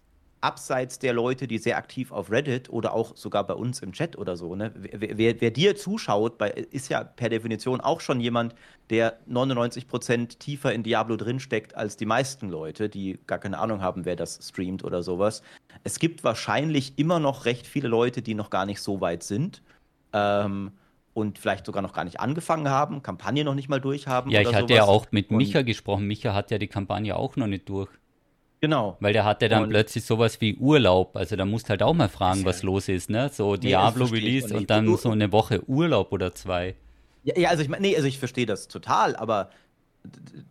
abseits der Leute, die sehr aktiv auf Reddit oder auch sogar bei uns im Chat oder so, ne, wer, wer, wer dir zuschaut, bei, ist ja per Definition auch schon jemand, der 99% tiefer in Diablo drinsteckt als die meisten Leute, die gar keine Ahnung haben, wer das streamt oder sowas. Es gibt wahrscheinlich immer noch recht viele Leute, die noch gar nicht so weit sind. Ähm, und vielleicht sogar noch gar nicht angefangen haben, Kampagne noch nicht mal durchhaben. Ja, ich hatte sowas. ja auch mit Micha und gesprochen. Micha hat ja die Kampagne auch noch nicht durch. Genau. Weil der hatte dann und plötzlich sowas wie Urlaub. Also da musst halt auch mal fragen, was los ist, ne? So nee, Diablo-Release und dann so eine Woche Urlaub oder zwei. Ja, ja also ich meine, nee, also ich verstehe das total, aber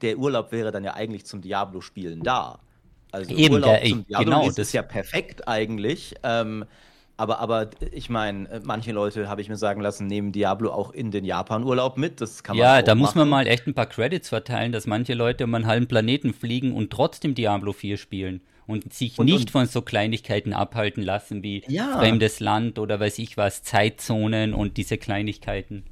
der Urlaub wäre dann ja eigentlich zum Diablo-Spielen da. Also Eben, Urlaub der, zum Diablo genau, ist ja perfekt eigentlich. Ähm, aber, aber ich meine, manche Leute, habe ich mir sagen lassen, nehmen Diablo auch in den Japan-Urlaub mit. Das kann man Ja, da machen. muss man mal echt ein paar Credits verteilen, dass manche Leute um einen halben Planeten fliegen und trotzdem Diablo 4 spielen und sich und, nicht und, von so Kleinigkeiten abhalten lassen wie ja. fremdes Land oder weiß ich was, Zeitzonen und diese Kleinigkeiten.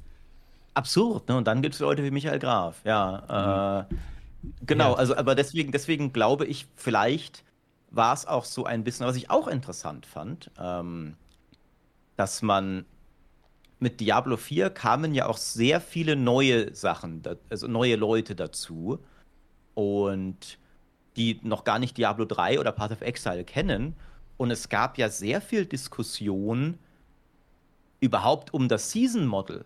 Absurd, ne? Und dann gibt es Leute wie Michael Graf, ja. Mhm. Äh, genau, ja. also aber deswegen, deswegen glaube ich vielleicht war es auch so ein bisschen, was ich auch interessant fand, ähm, dass man mit Diablo 4 kamen ja auch sehr viele neue Sachen, also neue Leute dazu und die noch gar nicht Diablo 3 oder Path of Exile kennen. Und es gab ja sehr viel Diskussion überhaupt um das Season Model.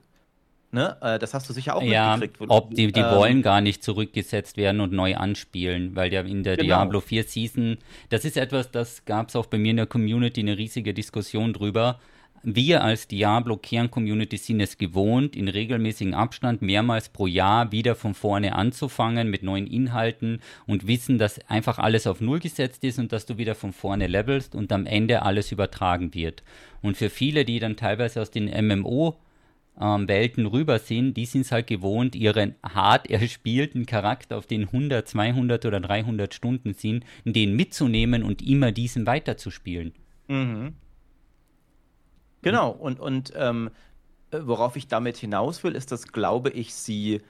Ne? Äh, das hast du sicher auch ja, mitgekriegt. Ob die, die ähm, wollen gar nicht zurückgesetzt werden und neu anspielen, weil ja in der genau. Diablo 4 Season, das ist etwas, das gab es auch bei mir in der Community eine riesige Diskussion drüber. Wir als Diablo-Kern-Community sind es gewohnt, in regelmäßigem Abstand mehrmals pro Jahr wieder von vorne anzufangen mit neuen Inhalten und wissen, dass einfach alles auf Null gesetzt ist und dass du wieder von vorne levelst und am Ende alles übertragen wird. Und für viele, die dann teilweise aus den MMO ähm, Welten rüber sind, die sind es halt gewohnt, ihren hart erspielten Charakter, auf den 100, 200 oder 300 Stunden sind, den mitzunehmen und immer diesen weiterzuspielen. Mhm. Genau, und, und ähm, worauf ich damit hinaus will, ist, dass, glaube ich, sie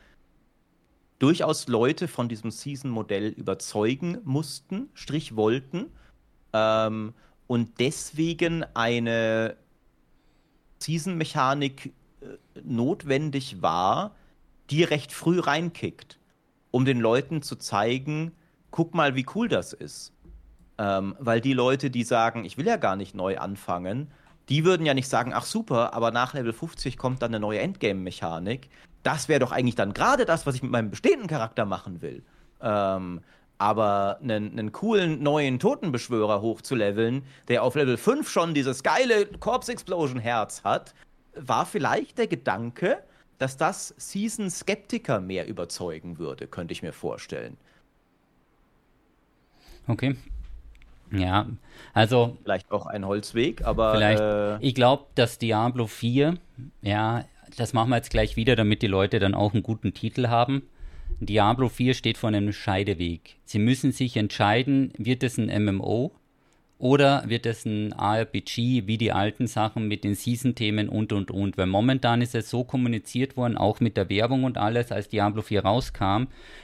durchaus Leute von diesem Season-Modell überzeugen mussten, Strich wollten, ähm, und deswegen eine Season-Mechanik notwendig war, die recht früh reinkickt, um den Leuten zu zeigen, guck mal, wie cool das ist. Ähm, weil die Leute, die sagen, ich will ja gar nicht neu anfangen, die würden ja nicht sagen, ach super, aber nach Level 50 kommt dann eine neue Endgame-Mechanik. Das wäre doch eigentlich dann gerade das, was ich mit meinem bestehenden Charakter machen will. Ähm, aber einen, coolen neuen Totenbeschwörer hochzuleveln, der auf Level 5 schon dieses geile Corpse Explosion Herz hat, war vielleicht der Gedanke, dass das Season-Skeptiker mehr überzeugen würde, könnte ich mir vorstellen. Okay. Ja, also. Vielleicht auch ein Holzweg, aber. Vielleicht. Äh, ich glaube, dass Diablo 4, ja, das machen wir jetzt gleich wieder, damit die Leute dann auch einen guten Titel haben. Diablo 4 steht vor einem Scheideweg. Sie müssen sich entscheiden, wird es ein MMO oder wird es ein RPG wie die alten Sachen mit den Season-Themen und und und? Weil momentan ist es so kommuniziert worden, auch mit der Werbung und alles, als Diablo 4 rauskam.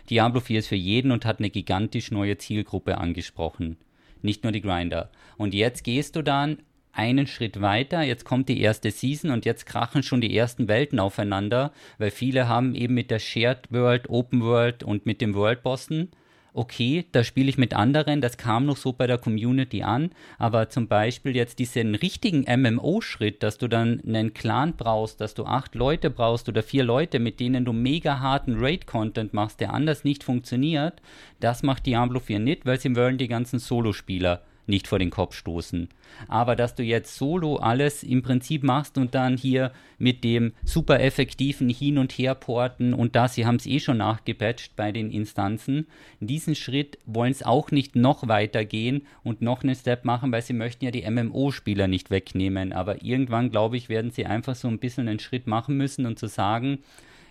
Diablo 4 ist für jeden und hat eine gigantisch neue Zielgruppe angesprochen. Nicht nur die Grinder. Und jetzt gehst du dann einen Schritt weiter, jetzt kommt die erste Season und jetzt krachen schon die ersten Welten aufeinander, weil viele haben eben mit der Shared World, Open World und mit dem World Bossen okay, da spiele ich mit anderen, das kam noch so bei der Community an, aber zum Beispiel jetzt diesen richtigen MMO-Schritt, dass du dann einen Clan brauchst, dass du acht Leute brauchst oder vier Leute, mit denen du mega harten Raid-Content machst, der anders nicht funktioniert, das macht Diablo 4 nicht, weil sie wollen die ganzen Solospieler nicht vor den Kopf stoßen. Aber dass du jetzt solo alles im Prinzip machst und dann hier mit dem super effektiven Hin- und Herporten und das, sie haben es eh schon nachgepatcht bei den Instanzen, diesen Schritt wollen es auch nicht noch weiter gehen und noch einen Step machen, weil sie möchten ja die MMO-Spieler nicht wegnehmen. Aber irgendwann, glaube ich, werden sie einfach so ein bisschen einen Schritt machen müssen und zu sagen,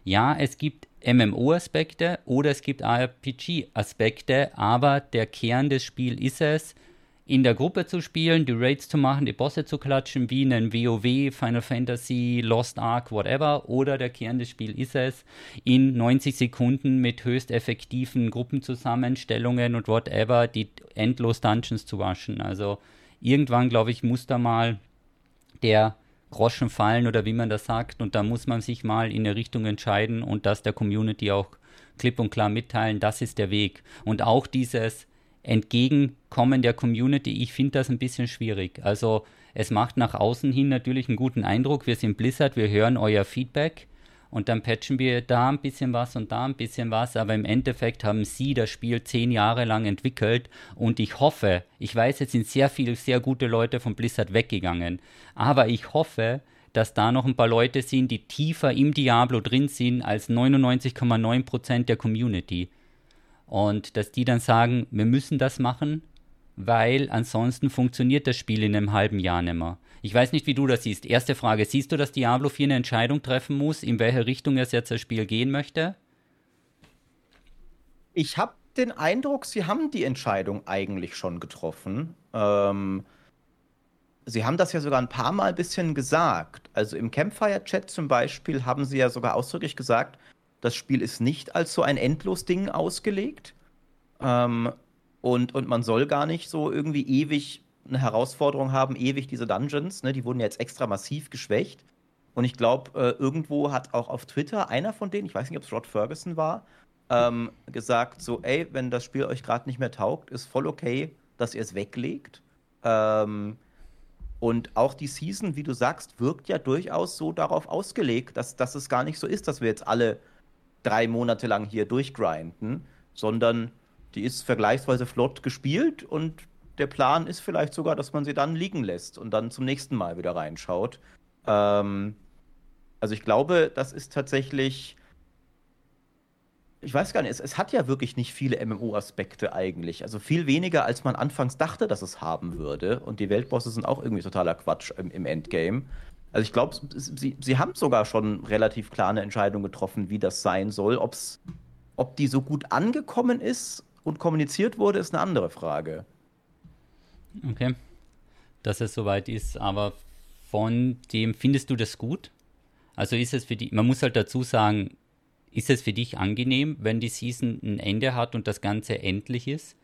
ja, es gibt MMO-Aspekte oder es gibt RPG-Aspekte, aber der Kern des Spiels ist es, in der Gruppe zu spielen, die Raids zu machen, die Bosse zu klatschen, wie einen WoW, Final Fantasy, Lost Ark, whatever. Oder der Kern des Spiels ist es, in 90 Sekunden mit höchst effektiven Gruppenzusammenstellungen und whatever die endlos Dungeons zu waschen. Also irgendwann, glaube ich, muss da mal der Groschen fallen oder wie man das sagt. Und da muss man sich mal in eine Richtung entscheiden und das der Community auch klipp und klar mitteilen, das ist der Weg. Und auch dieses Entgegenkommen der Community, ich finde das ein bisschen schwierig. Also es macht nach außen hin natürlich einen guten Eindruck. Wir sind Blizzard, wir hören euer Feedback und dann patchen wir da ein bisschen was und da ein bisschen was, aber im Endeffekt haben sie das Spiel zehn Jahre lang entwickelt und ich hoffe, ich weiß, es sind sehr viele, sehr gute Leute von Blizzard weggegangen, aber ich hoffe, dass da noch ein paar Leute sind, die tiefer im Diablo drin sind als 99,9% der Community. Und dass die dann sagen, wir müssen das machen, weil ansonsten funktioniert das Spiel in einem halben Jahr nicht mehr. Ich weiß nicht, wie du das siehst. Erste Frage, siehst du, dass Diablo 4 eine Entscheidung treffen muss, in welche Richtung es jetzt das Spiel gehen möchte? Ich habe den Eindruck, sie haben die Entscheidung eigentlich schon getroffen. Ähm, sie haben das ja sogar ein paar Mal ein bisschen gesagt. Also im Campfire-Chat zum Beispiel haben sie ja sogar ausdrücklich gesagt, das Spiel ist nicht als so ein Endlos-Ding ausgelegt. Ähm, und, und man soll gar nicht so irgendwie ewig eine Herausforderung haben, ewig diese Dungeons. Ne? Die wurden jetzt extra massiv geschwächt. Und ich glaube, äh, irgendwo hat auch auf Twitter einer von denen, ich weiß nicht, ob es Rod Ferguson war, ähm, gesagt: so, ey, wenn das Spiel euch gerade nicht mehr taugt, ist voll okay, dass ihr es weglegt. Ähm, und auch die Season, wie du sagst, wirkt ja durchaus so darauf ausgelegt, dass, dass es gar nicht so ist, dass wir jetzt alle drei Monate lang hier durchgrinden, sondern die ist vergleichsweise flott gespielt und der Plan ist vielleicht sogar, dass man sie dann liegen lässt und dann zum nächsten Mal wieder reinschaut. Ähm, also ich glaube, das ist tatsächlich. Ich weiß gar nicht, es, es hat ja wirklich nicht viele MMO-Aspekte eigentlich. Also viel weniger, als man anfangs dachte, dass es haben würde. Und die Weltbosse sind auch irgendwie totaler Quatsch im, im Endgame. Also ich glaube, sie, sie haben sogar schon relativ klar eine Entscheidung getroffen, wie das sein soll. Ob's, ob die so gut angekommen ist und kommuniziert wurde, ist eine andere Frage. Okay. Dass es soweit ist, aber von dem findest du das gut? Also ist es für dich, man muss halt dazu sagen, ist es für dich angenehm, wenn die Season ein Ende hat und das Ganze endlich ist?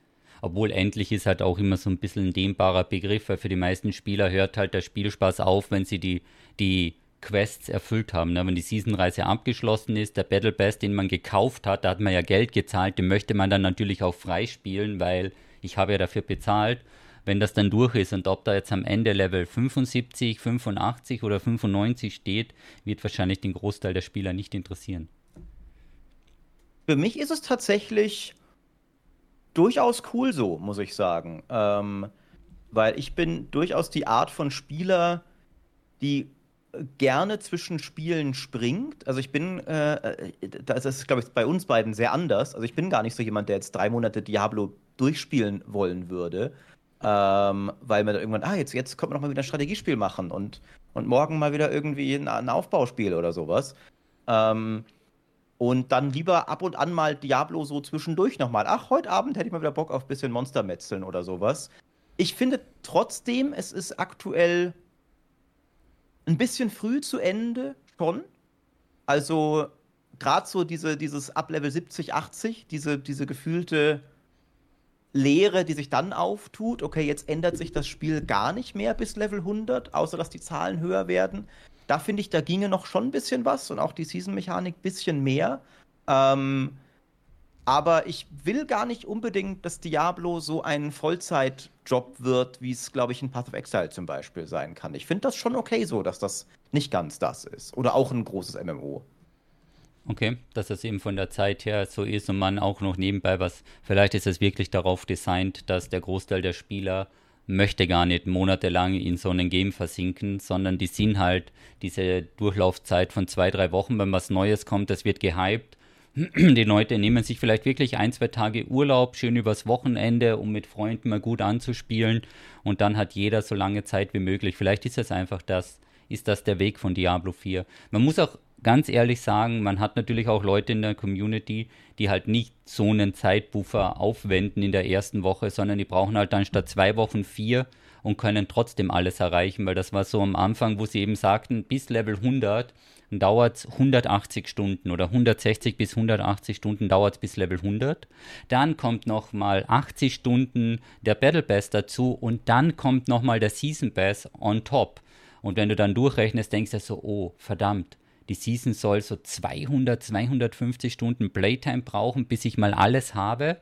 Obwohl endlich ist halt auch immer so ein bisschen ein dehnbarer Begriff, weil für die meisten Spieler hört halt der Spielspaß auf, wenn sie die, die Quests erfüllt haben. Ne? Wenn die Seasonreise abgeschlossen ist, der Battle Pass, den man gekauft hat, da hat man ja Geld gezahlt, den möchte man dann natürlich auch freispielen, weil ich habe ja dafür bezahlt. Wenn das dann durch ist und ob da jetzt am Ende Level 75, 85 oder 95 steht, wird wahrscheinlich den Großteil der Spieler nicht interessieren. Für mich ist es tatsächlich durchaus cool so, muss ich sagen. Ähm, weil ich bin durchaus die Art von Spieler, die gerne zwischen Spielen springt. Also ich bin, äh, das ist, glaube ich, bei uns beiden sehr anders. Also ich bin gar nicht so jemand, der jetzt drei Monate Diablo durchspielen wollen würde. Ähm, weil man irgendwann, ah, jetzt, jetzt kommt man noch mal wieder ein Strategiespiel machen und, und morgen mal wieder irgendwie ein, ein Aufbauspiel oder sowas. Ähm, und dann lieber ab und an mal Diablo so zwischendurch nochmal. Ach, heute Abend hätte ich mal wieder Bock auf ein bisschen Monstermetzeln oder sowas. Ich finde trotzdem, es ist aktuell ein bisschen früh zu Ende schon. Also gerade so diese, dieses ab Level 70, 80, diese, diese gefühlte Leere, die sich dann auftut. Okay, jetzt ändert sich das Spiel gar nicht mehr bis Level 100, außer dass die Zahlen höher werden da finde ich, da ginge noch schon ein bisschen was und auch die Season-Mechanik ein bisschen mehr. Ähm, Aber ich will gar nicht unbedingt, dass Diablo so ein Vollzeitjob wird, wie es, glaube ich, in Path of Exile zum Beispiel sein kann. Ich finde das schon okay so, dass das nicht ganz das ist. Oder auch ein großes MMO. Okay, dass das eben von der Zeit her so ist und man auch noch nebenbei was, vielleicht ist es wirklich darauf designt, dass der Großteil der Spieler möchte gar nicht monatelang in so einem Game versinken, sondern die sind halt diese Durchlaufzeit von zwei, drei Wochen, wenn was Neues kommt, das wird gehypt. Die Leute nehmen sich vielleicht wirklich ein, zwei Tage Urlaub, schön übers Wochenende, um mit Freunden mal gut anzuspielen und dann hat jeder so lange Zeit wie möglich. Vielleicht ist das einfach das, ist das der Weg von Diablo 4. Man muss auch ganz ehrlich sagen, man hat natürlich auch Leute in der Community, die halt nicht so einen Zeitbuffer aufwenden in der ersten Woche, sondern die brauchen halt dann statt zwei Wochen vier und können trotzdem alles erreichen, weil das war so am Anfang, wo sie eben sagten, bis Level 100 dauert es 180 Stunden oder 160 bis 180 Stunden dauert es bis Level 100. Dann kommt nochmal 80 Stunden der Battle Pass dazu und dann kommt nochmal der Season Pass on top. Und wenn du dann durchrechnest, denkst du so, oh, verdammt, die Season soll so 200, 250 Stunden Playtime brauchen, bis ich mal alles habe.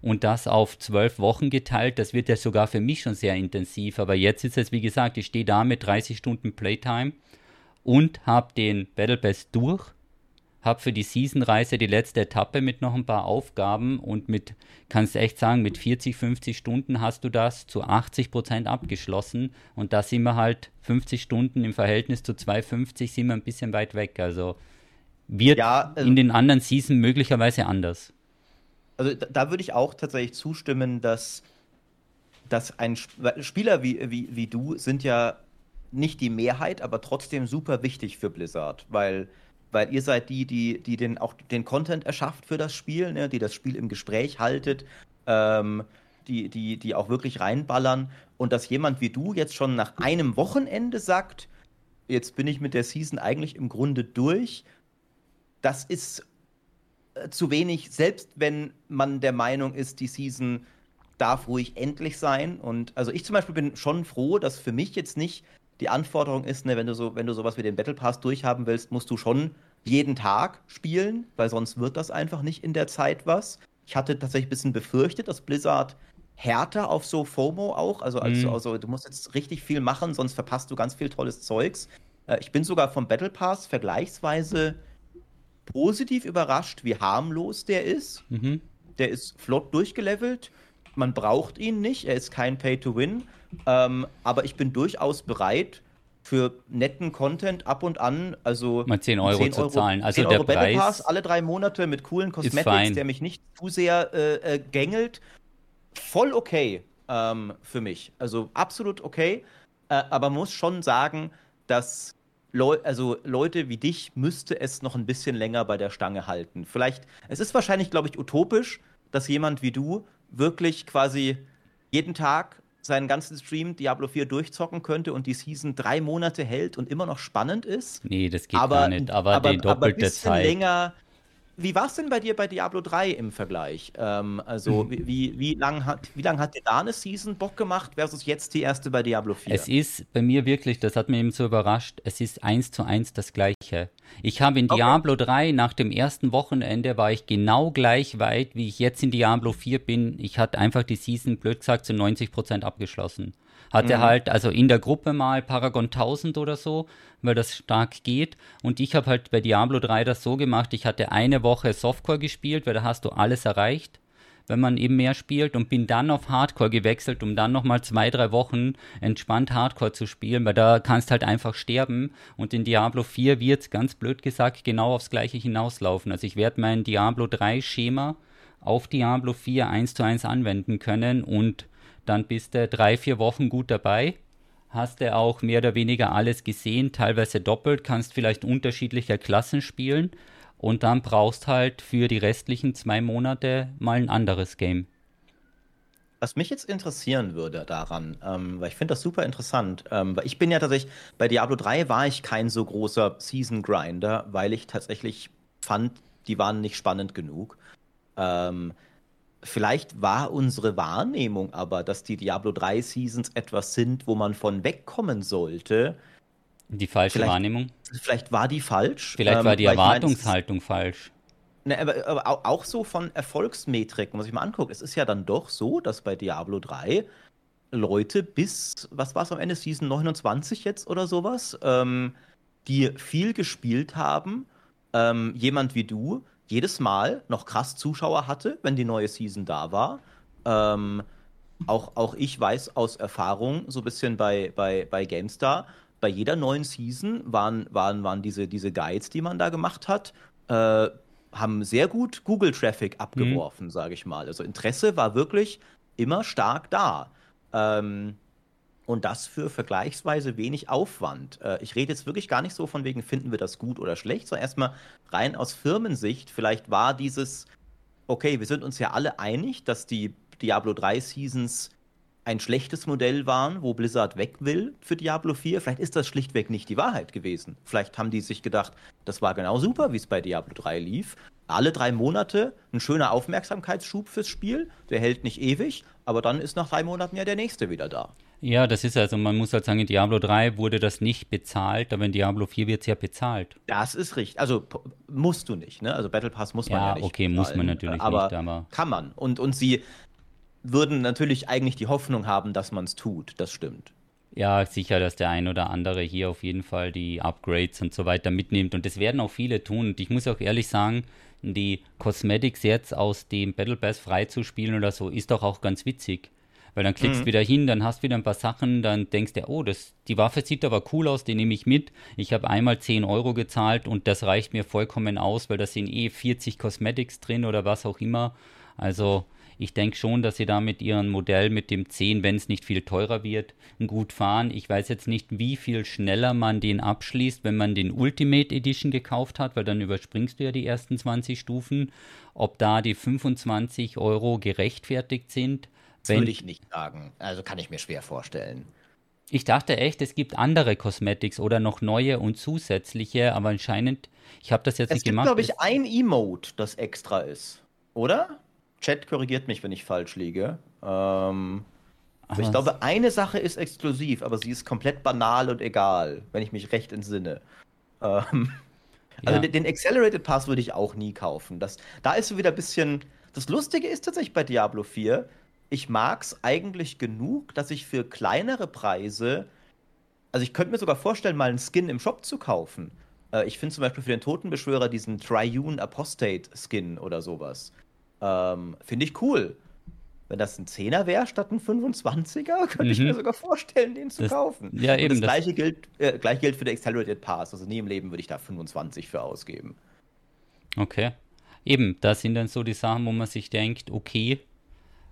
Und das auf zwölf Wochen geteilt, das wird ja sogar für mich schon sehr intensiv. Aber jetzt ist es, wie gesagt, ich stehe da mit 30 Stunden Playtime und habe den Battle Pass durch habe für die Season-Reise die letzte Etappe mit noch ein paar Aufgaben und mit, kannst du echt sagen, mit 40, 50 Stunden hast du das zu 80 Prozent abgeschlossen und da sind wir halt 50 Stunden im Verhältnis zu 250 sind wir ein bisschen weit weg. Also wird ja, also, in den anderen Season möglicherweise anders. Also da, da würde ich auch tatsächlich zustimmen, dass, dass ein Spieler wie, wie, wie du sind ja nicht die Mehrheit, aber trotzdem super wichtig für Blizzard, weil weil ihr seid die, die, die den, auch den Content erschafft für das Spiel, ne? die das Spiel im Gespräch haltet, ähm, die, die, die auch wirklich reinballern. Und dass jemand wie du jetzt schon nach einem Wochenende sagt, jetzt bin ich mit der Season eigentlich im Grunde durch, das ist äh, zu wenig, selbst wenn man der Meinung ist, die Season darf ruhig endlich sein. Und also ich zum Beispiel bin schon froh, dass für mich jetzt nicht die Anforderung ist, ne, wenn du so, wenn du sowas wie den Battle Pass durchhaben willst, musst du schon jeden Tag spielen, weil sonst wird das einfach nicht in der Zeit was. Ich hatte tatsächlich ein bisschen befürchtet, dass Blizzard härter auf so FOMO auch, also, also, mhm. also du musst jetzt richtig viel machen, sonst verpasst du ganz viel tolles Zeugs. Äh, ich bin sogar vom Battle Pass vergleichsweise positiv überrascht, wie harmlos der ist. Mhm. Der ist flott durchgelevelt. Man braucht ihn nicht, er ist kein Pay-to-Win. Ähm, aber ich bin durchaus bereit, für netten Content ab und an, also mal 10 Euro, 10 Euro zu zahlen. Also 10 Euro der Battle Pass alle drei Monate mit coolen Cosmetics, der mich nicht zu sehr äh, äh, gängelt. Voll okay ähm, für mich. Also absolut okay. Äh, aber muss schon sagen, dass Leu also Leute wie dich müsste es noch ein bisschen länger bei der Stange halten. Vielleicht, es ist wahrscheinlich, glaube ich, utopisch, dass jemand wie du wirklich quasi jeden Tag seinen ganzen Stream Diablo 4 durchzocken könnte und die Season drei Monate hält und immer noch spannend ist. Nee, das geht aber, gar nicht, aber, aber die doppelte aber Zeit. länger. Wie war es denn bei dir bei Diablo 3 im Vergleich? Ähm, also, mhm. wie, wie, wie lange hat, lang hat dir da eine Season Bock gemacht versus jetzt die erste bei Diablo 4? Es ist bei mir wirklich, das hat mich eben so überrascht, es ist eins zu eins das Gleiche. Ich habe in Diablo okay. 3 nach dem ersten Wochenende war ich genau gleich weit, wie ich jetzt in Diablo 4 bin. Ich hatte einfach die Season, blöd gesagt, zu 90% abgeschlossen. Hatte mhm. halt, also in der Gruppe mal Paragon 1000 oder so, weil das stark geht. Und ich habe halt bei Diablo 3 das so gemacht, ich hatte eine Woche Softcore gespielt, weil da hast du alles erreicht wenn man eben mehr spielt und bin dann auf Hardcore gewechselt, um dann nochmal zwei, drei Wochen entspannt Hardcore zu spielen, weil da kannst halt einfach sterben und in Diablo 4 wird ganz blöd gesagt genau aufs gleiche hinauslaufen. Also ich werde mein Diablo 3 Schema auf Diablo 4 eins zu eins anwenden können und dann bist du drei, vier Wochen gut dabei hast du auch mehr oder weniger alles gesehen, teilweise doppelt, kannst vielleicht unterschiedliche Klassen spielen und dann brauchst halt für die restlichen zwei Monate mal ein anderes Game. Was mich jetzt interessieren würde daran, ähm, weil ich finde das super interessant, ähm, weil ich bin ja tatsächlich, bei Diablo 3 war ich kein so großer Season Grinder, weil ich tatsächlich fand, die waren nicht spannend genug. Ähm, vielleicht war unsere Wahrnehmung aber, dass die Diablo 3 Seasons etwas sind, wo man von wegkommen sollte, die falsche vielleicht, Wahrnehmung? Vielleicht war die falsch. Vielleicht ähm, war die Erwartungshaltung meine, falsch. Ne, aber, aber, auch so von Erfolgsmetriken, was ich mal angucke. Es ist ja dann doch so, dass bei Diablo 3 Leute bis, was war es am Ende, Season 29 jetzt oder sowas, ähm, die viel gespielt haben, ähm, jemand wie du, jedes Mal noch krass Zuschauer hatte, wenn die neue Season da war. Ähm, auch, auch ich weiß aus Erfahrung, so ein bisschen bei, bei, bei GameStar, bei jeder neuen Season waren, waren, waren diese, diese Guides, die man da gemacht hat, äh, haben sehr gut Google-Traffic abgeworfen, mhm. sage ich mal. Also Interesse war wirklich immer stark da. Ähm, und das für vergleichsweise wenig Aufwand. Äh, ich rede jetzt wirklich gar nicht so von wegen, finden wir das gut oder schlecht, sondern erstmal rein aus Firmensicht. Vielleicht war dieses, okay, wir sind uns ja alle einig, dass die Diablo 3 Seasons ein schlechtes Modell waren, wo Blizzard weg will für Diablo 4. Vielleicht ist das schlichtweg nicht die Wahrheit gewesen. Vielleicht haben die sich gedacht, das war genau super, wie es bei Diablo 3 lief. Alle drei Monate ein schöner Aufmerksamkeitsschub fürs Spiel. Der hält nicht ewig, aber dann ist nach drei Monaten ja der nächste wieder da. Ja, das ist also, man muss halt sagen, in Diablo 3 wurde das nicht bezahlt, aber in Diablo 4 wird es ja bezahlt. Das ist richtig. Also musst du nicht, ne? Also Battle Pass muss man ja, ja nicht. okay, bezahlen. muss man natürlich aber nicht, aber. Kann man. Und, und sie würden natürlich eigentlich die Hoffnung haben, dass man es tut. Das stimmt. Ja, sicher, dass der ein oder andere hier auf jeden Fall die Upgrades und so weiter mitnimmt. Und das werden auch viele tun. Und ich muss auch ehrlich sagen, die Cosmetics jetzt aus dem Battle Pass freizuspielen oder so, ist doch auch ganz witzig. Weil dann klickst mhm. wieder hin, dann hast wieder ein paar Sachen, dann denkst du, oh, das, die Waffe sieht aber cool aus, die nehme ich mit. Ich habe einmal 10 Euro gezahlt und das reicht mir vollkommen aus, weil da sind eh 40 Cosmetics drin oder was auch immer. Also ich denke schon, dass sie da mit ihrem Modell mit dem 10, wenn es nicht viel teurer wird, gut fahren. Ich weiß jetzt nicht, wie viel schneller man den abschließt, wenn man den Ultimate Edition gekauft hat, weil dann überspringst du ja die ersten 20 Stufen. Ob da die 25 Euro gerechtfertigt sind. Würde ich nicht sagen. Also kann ich mir schwer vorstellen. Ich dachte echt, es gibt andere Cosmetics oder noch neue und zusätzliche, aber anscheinend, ich habe das jetzt es nicht gemacht. Es gibt, glaube ich, ein Emote, das extra ist. Oder? Chat korrigiert mich, wenn ich falsch liege. Ähm, ich glaube, eine Sache ist exklusiv, aber sie ist komplett banal und egal, wenn ich mich recht entsinne. Ähm, also ja. den Accelerated Pass würde ich auch nie kaufen. Das, da ist so wieder ein bisschen. Das Lustige ist tatsächlich bei Diablo 4, ich mag es eigentlich genug, dass ich für kleinere Preise. Also ich könnte mir sogar vorstellen, mal einen Skin im Shop zu kaufen. Äh, ich finde zum Beispiel für den Totenbeschwörer diesen Triune Apostate Skin oder sowas. Ähm, Finde ich cool. Wenn das ein 10er wäre statt ein 25er, könnte mhm. ich mir sogar vorstellen, den zu das, kaufen. Ja, eben. Und das, gleiche, gilt, äh, gleich gilt für den Accelerated Pass. Also nie im Leben würde ich da 25 für ausgeben. Okay. Eben, das sind dann so die Sachen, wo man sich denkt, okay,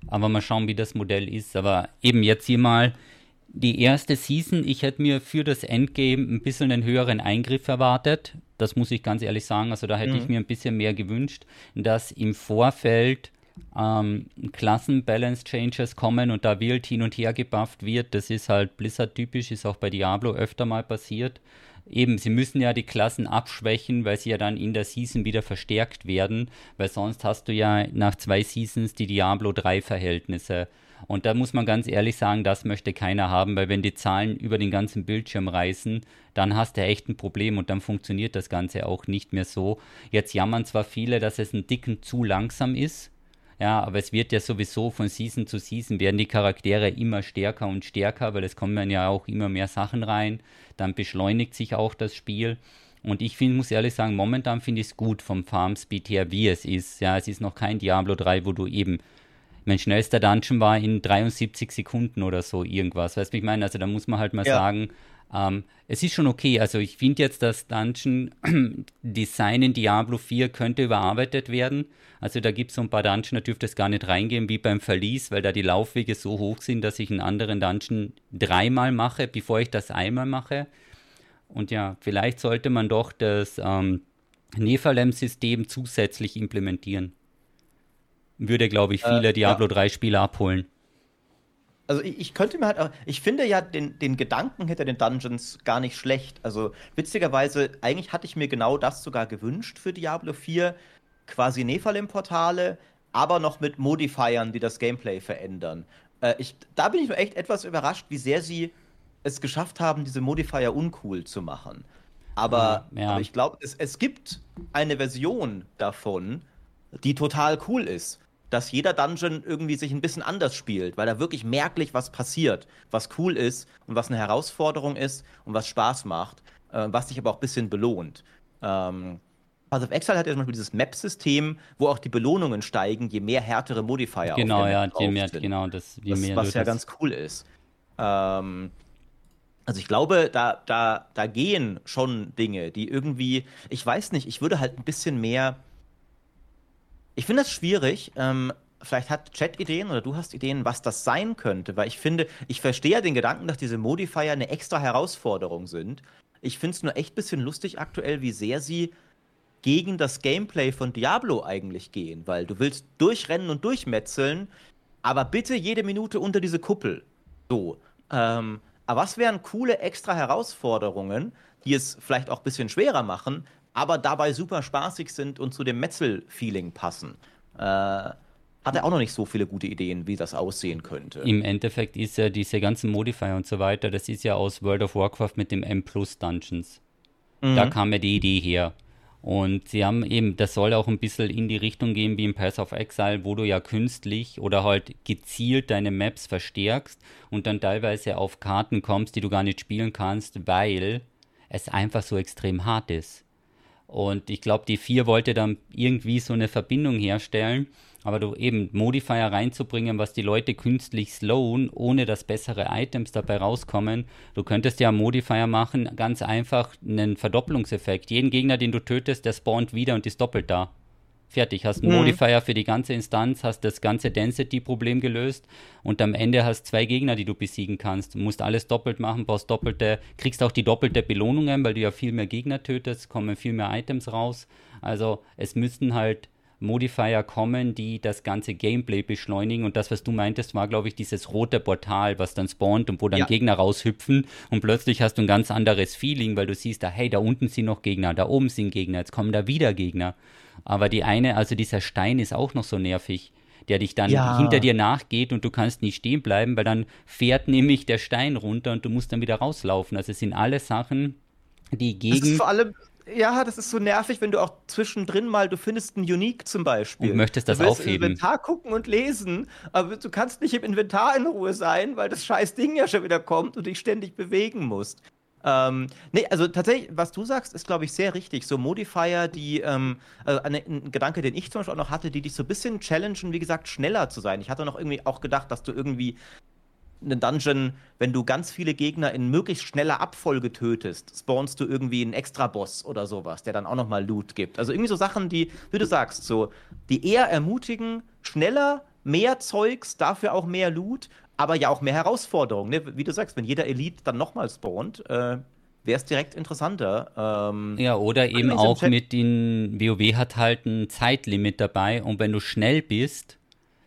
aber mal schauen, wie das Modell ist. Aber eben jetzt hier mal die erste Season, ich hätte mir für das Endgame ein bisschen einen höheren Eingriff erwartet. Das muss ich ganz ehrlich sagen. Also da hätte mhm. ich mir ein bisschen mehr gewünscht, dass im Vorfeld ähm, Klassen-Balance-Changes kommen und da wild hin und her gebufft wird. Das ist halt Blizzard-typisch, ist auch bei Diablo öfter mal passiert. Eben, sie müssen ja die Klassen abschwächen, weil sie ja dann in der Season wieder verstärkt werden, weil sonst hast du ja nach zwei Seasons die Diablo 3 Verhältnisse. Und da muss man ganz ehrlich sagen, das möchte keiner haben, weil wenn die Zahlen über den ganzen Bildschirm reißen, dann hast du echt ein Problem und dann funktioniert das Ganze auch nicht mehr so. Jetzt jammern zwar viele, dass es ein Dicken zu langsam ist, ja, aber es wird ja sowieso von Season zu Season werden die Charaktere immer stärker und stärker, weil es kommen ja auch immer mehr Sachen rein. Dann beschleunigt sich auch das Spiel. Und ich find, muss ehrlich sagen, momentan finde ich es gut vom Farmspeed her, wie es ist. Ja, es ist noch kein Diablo 3, wo du eben mein schnellster Dungeon war in 73 Sekunden oder so irgendwas. Weißt du, ich meine? Also da muss man halt mal ja. sagen, ähm, es ist schon okay. Also ich finde jetzt, das Dungeon-Design in Diablo 4 könnte überarbeitet werden. Also da gibt es so ein paar Dungeon, da dürfte es gar nicht reingehen wie beim Verlies, weil da die Laufwege so hoch sind, dass ich einen anderen Dungeon dreimal mache, bevor ich das einmal mache. Und ja, vielleicht sollte man doch das ähm, Nephalem-System zusätzlich implementieren würde, glaube ich, viele äh, Diablo ja. 3-Spiele abholen. Also ich, ich, könnte mir halt auch, ich finde ja den, den Gedanken hinter den Dungeons gar nicht schlecht. Also witzigerweise, eigentlich hatte ich mir genau das sogar gewünscht für Diablo 4. Quasi Nephalem-Portale, aber noch mit Modifiern, die das Gameplay verändern. Äh, ich, da bin ich nur echt etwas überrascht, wie sehr sie es geschafft haben, diese Modifier uncool zu machen. Aber, ja. aber ich glaube, es, es gibt eine Version davon, die total cool ist. Dass jeder Dungeon irgendwie sich ein bisschen anders spielt, weil da wirklich merklich was passiert, was cool ist und was eine Herausforderung ist und was Spaß macht, äh, was dich aber auch ein bisschen belohnt. Ähm, Path of Exile hat ja zum Beispiel dieses Map-System, wo auch die Belohnungen steigen, je mehr härtere Modifier genau, ja, je mehr, sind. genau, das, je das, mehr was ja ganz cool ist. Ähm, also ich glaube, da, da, da gehen schon Dinge, die irgendwie, ich weiß nicht, ich würde halt ein bisschen mehr. Ich finde das schwierig. Ähm, vielleicht hat Chat Ideen oder du hast Ideen, was das sein könnte, weil ich finde, ich verstehe ja den Gedanken, dass diese Modifier eine extra Herausforderung sind. Ich finde es nur echt ein bisschen lustig aktuell, wie sehr sie gegen das Gameplay von Diablo eigentlich gehen, weil du willst durchrennen und durchmetzeln, aber bitte jede Minute unter diese Kuppel. So. Ähm, aber was wären coole extra Herausforderungen, die es vielleicht auch ein bisschen schwerer machen, aber dabei super spaßig sind und zu dem Metzel-Feeling passen? Äh, hat er auch noch nicht so viele gute Ideen, wie das aussehen könnte. Im Endeffekt ist ja diese ganzen Modifier und so weiter, das ist ja aus World of Warcraft mit dem M Plus Dungeons. Mhm. Da kam ja die Idee her. Und sie haben eben, das soll auch ein bisschen in die Richtung gehen wie im Pass of Exile, wo du ja künstlich oder halt gezielt deine Maps verstärkst und dann teilweise auf Karten kommst, die du gar nicht spielen kannst, weil es einfach so extrem hart ist. Und ich glaube, die vier wollte dann irgendwie so eine Verbindung herstellen aber du eben Modifier reinzubringen, was die Leute künstlich slowen, ohne dass bessere Items dabei rauskommen. Du könntest ja Modifier machen, ganz einfach einen Verdopplungseffekt. Jeden Gegner, den du tötest, der spawnt wieder und ist doppelt da. Fertig, hast einen mhm. Modifier für die ganze Instanz, hast das ganze Density-Problem gelöst und am Ende hast zwei Gegner, die du besiegen kannst. Du musst alles doppelt machen, brauchst doppelte, kriegst auch die doppelte Belohnungen, weil du ja viel mehr Gegner tötest, kommen viel mehr Items raus. Also es müssten halt Modifier kommen, die das ganze Gameplay beschleunigen. Und das, was du meintest, war, glaube ich, dieses rote Portal, was dann spawnt und wo dann ja. Gegner raushüpfen. Und plötzlich hast du ein ganz anderes Feeling, weil du siehst, da, hey, da unten sind noch Gegner, da oben sind Gegner, jetzt kommen da wieder Gegner. Aber die eine, also dieser Stein ist auch noch so nervig der dich dann ja. hinter dir nachgeht und du kannst nicht stehen bleiben, weil dann fährt nämlich der Stein runter und du musst dann wieder rauslaufen. Also es sind alle Sachen, die gegen. Das ist vor allem ja, das ist so nervig, wenn du auch zwischendrin mal, du findest ein Unique zum Beispiel. Und möchtest das du willst aufheben. im Inventar gucken und lesen, aber du kannst nicht im Inventar in Ruhe sein, weil das scheiß Ding ja schon wieder kommt und dich ständig bewegen musst. Ähm, nee, also tatsächlich, was du sagst, ist, glaube ich, sehr richtig. So Modifier, die, ähm, also eine, ein Gedanke, den ich zum Beispiel auch noch hatte, die dich so ein bisschen challengen, wie gesagt, schneller zu sein. Ich hatte noch irgendwie auch gedacht, dass du irgendwie einen Dungeon, wenn du ganz viele Gegner in möglichst schneller Abfolge tötest, spawnst du irgendwie einen Extra-Boss oder sowas, der dann auch nochmal Loot gibt. Also irgendwie so Sachen, die, wie du sagst, so, die eher ermutigen, schneller, mehr Zeugs, dafür auch mehr Loot, aber ja auch mehr Herausforderungen. Ne? Wie du sagst, wenn jeder Elite dann nochmal spawnt, äh, wäre es direkt interessanter. Ähm, ja, oder eben auch mit den WoW hat halt ein Zeitlimit dabei und wenn du schnell bist,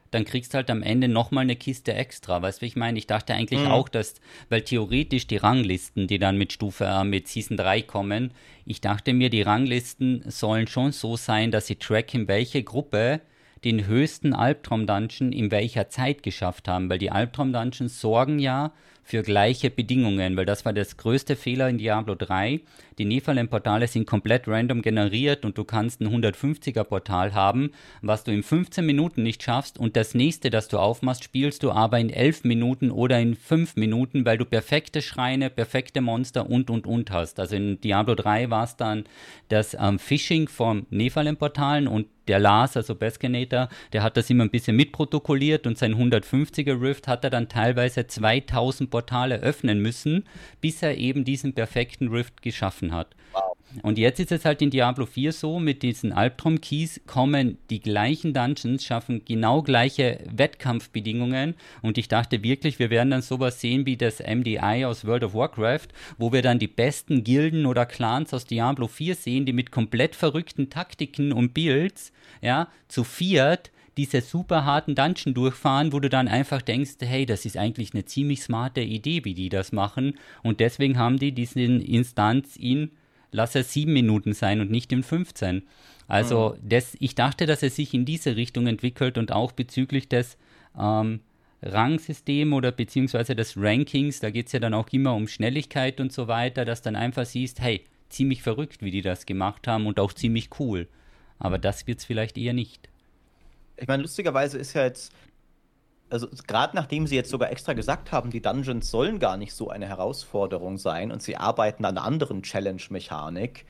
dann kriegst du halt am Ende nochmal eine Kiste extra. Weißt du, wie ich meine? Ich dachte eigentlich mhm. auch, dass, weil theoretisch die Ranglisten, die dann mit Stufe, äh, mit Season 3 kommen, ich dachte mir, die Ranglisten sollen schon so sein, dass sie tracken, welche Gruppe den höchsten Albtraum-Dungeon in welcher Zeit geschafft haben, weil die Albtraum-Dungeons sorgen ja für gleiche Bedingungen, weil das war das größte Fehler in Diablo 3. Die Nephalem-Portale sind komplett random generiert und du kannst ein 150er-Portal haben, was du in 15 Minuten nicht schaffst und das nächste, das du aufmachst, spielst du aber in 11 Minuten oder in 5 Minuten, weil du perfekte Schreine, perfekte Monster und und und hast. Also in Diablo 3 war es dann das ähm, Phishing vom Nephalem-Portalen und der Lars, also Baskinator, der hat das immer ein bisschen mitprotokolliert und sein 150er Rift hat er dann teilweise 2000 Portale öffnen müssen, bis er eben diesen perfekten Rift geschaffen hat. Und jetzt ist es halt in Diablo 4 so, mit diesen Albtraum-Keys kommen die gleichen Dungeons, schaffen genau gleiche Wettkampfbedingungen und ich dachte wirklich, wir werden dann sowas sehen wie das MDI aus World of Warcraft, wo wir dann die besten Gilden oder Clans aus Diablo 4 sehen, die mit komplett verrückten Taktiken und Builds, ja, zu viert diese super harten Dungeon durchfahren, wo du dann einfach denkst, hey, das ist eigentlich eine ziemlich smarte Idee, wie die das machen. Und deswegen haben die diesen Instanz in lass es sieben Minuten sein und nicht in 15. Also mhm. das, ich dachte, dass es sich in diese Richtung entwickelt und auch bezüglich des ähm, Rangsystem oder beziehungsweise des Rankings, da geht es ja dann auch immer um Schnelligkeit und so weiter, dass dann einfach siehst, hey, ziemlich verrückt, wie die das gemacht haben und auch ziemlich cool. Aber das wird es vielleicht eher nicht. ich meine, lustigerweise ist ja jetzt, also gerade nachdem sie jetzt sogar extra gesagt haben, die Dungeons sollen gar nicht so eine Herausforderung sein und sie arbeiten an einer anderen Challenge-Mechanik,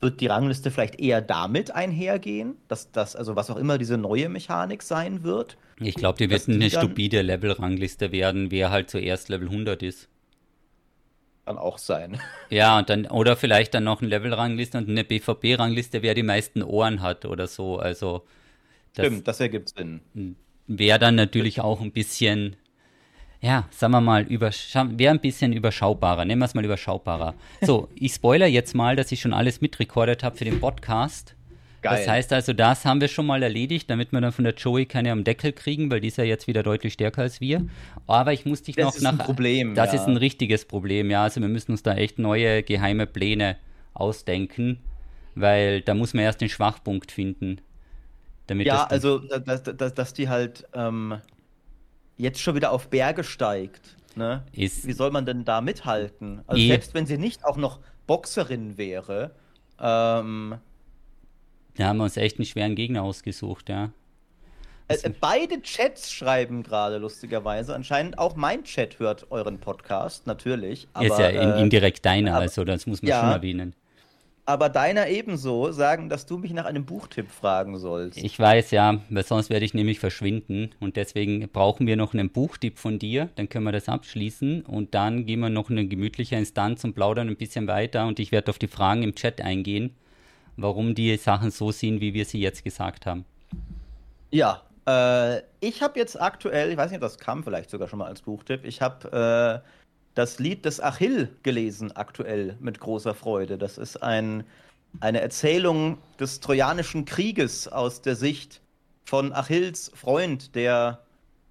wird die Rangliste vielleicht eher damit einhergehen, dass das, also was auch immer diese neue Mechanik sein wird. Ich glaube, die wird eine stupide Level-Rangliste werden, wer halt zuerst Level 100 ist. Kann auch sein. Ja, und dann, oder vielleicht dann noch eine Level-Rangliste und eine BVB-Rangliste, wer die meisten Ohren hat oder so. Also. Das Stimmt, das ergibt Sinn. Wäre dann natürlich auch ein bisschen ja, sagen wir mal, wäre ein bisschen überschaubarer. Nehmen wir es mal überschaubarer. So, ich spoiler jetzt mal, dass ich schon alles mitrekordet habe für den Podcast. Geil. Das heißt also, das haben wir schon mal erledigt, damit wir dann von der Joey keine am Deckel kriegen, weil die ist ja jetzt wieder deutlich stärker als wir. Aber ich muss dich das noch nach. Das ist ein Problem. Das ja. ist ein richtiges Problem, ja. Also wir müssen uns da echt neue geheime Pläne ausdenken, weil da muss man erst den Schwachpunkt finden. Ja, also dass, dass, dass die halt ähm, jetzt schon wieder auf Berge steigt. Ne? Ist Wie soll man denn da mithalten? Also selbst wenn sie nicht auch noch Boxerin wäre. Ähm, da haben wir uns echt einen schweren Gegner ausgesucht, ja. Äh beide Chats schreiben gerade lustigerweise. Anscheinend auch mein Chat hört euren Podcast, natürlich. Aber, ist ja äh, indirekt deiner, aber, also das muss man ja, schon erwähnen aber deiner ebenso sagen, dass du mich nach einem Buchtipp fragen sollst. Ich weiß ja, weil sonst werde ich nämlich verschwinden. Und deswegen brauchen wir noch einen Buchtipp von dir, dann können wir das abschließen. Und dann gehen wir noch eine gemütliche Instanz und plaudern ein bisschen weiter. Und ich werde auf die Fragen im Chat eingehen, warum die Sachen so sind, wie wir sie jetzt gesagt haben. Ja, äh, ich habe jetzt aktuell, ich weiß nicht, ob das kam vielleicht sogar schon mal als Buchtipp, ich habe äh, das Lied des Achill gelesen, aktuell mit großer Freude. Das ist ein, eine Erzählung des Trojanischen Krieges aus der Sicht von Achilles Freund, der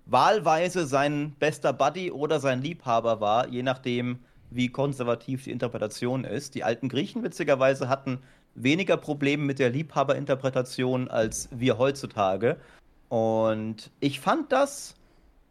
wahlweise sein bester Buddy oder sein Liebhaber war, je nachdem, wie konservativ die Interpretation ist. Die alten Griechen witzigerweise hatten weniger Probleme mit der Liebhaberinterpretation als wir heutzutage. Und ich fand das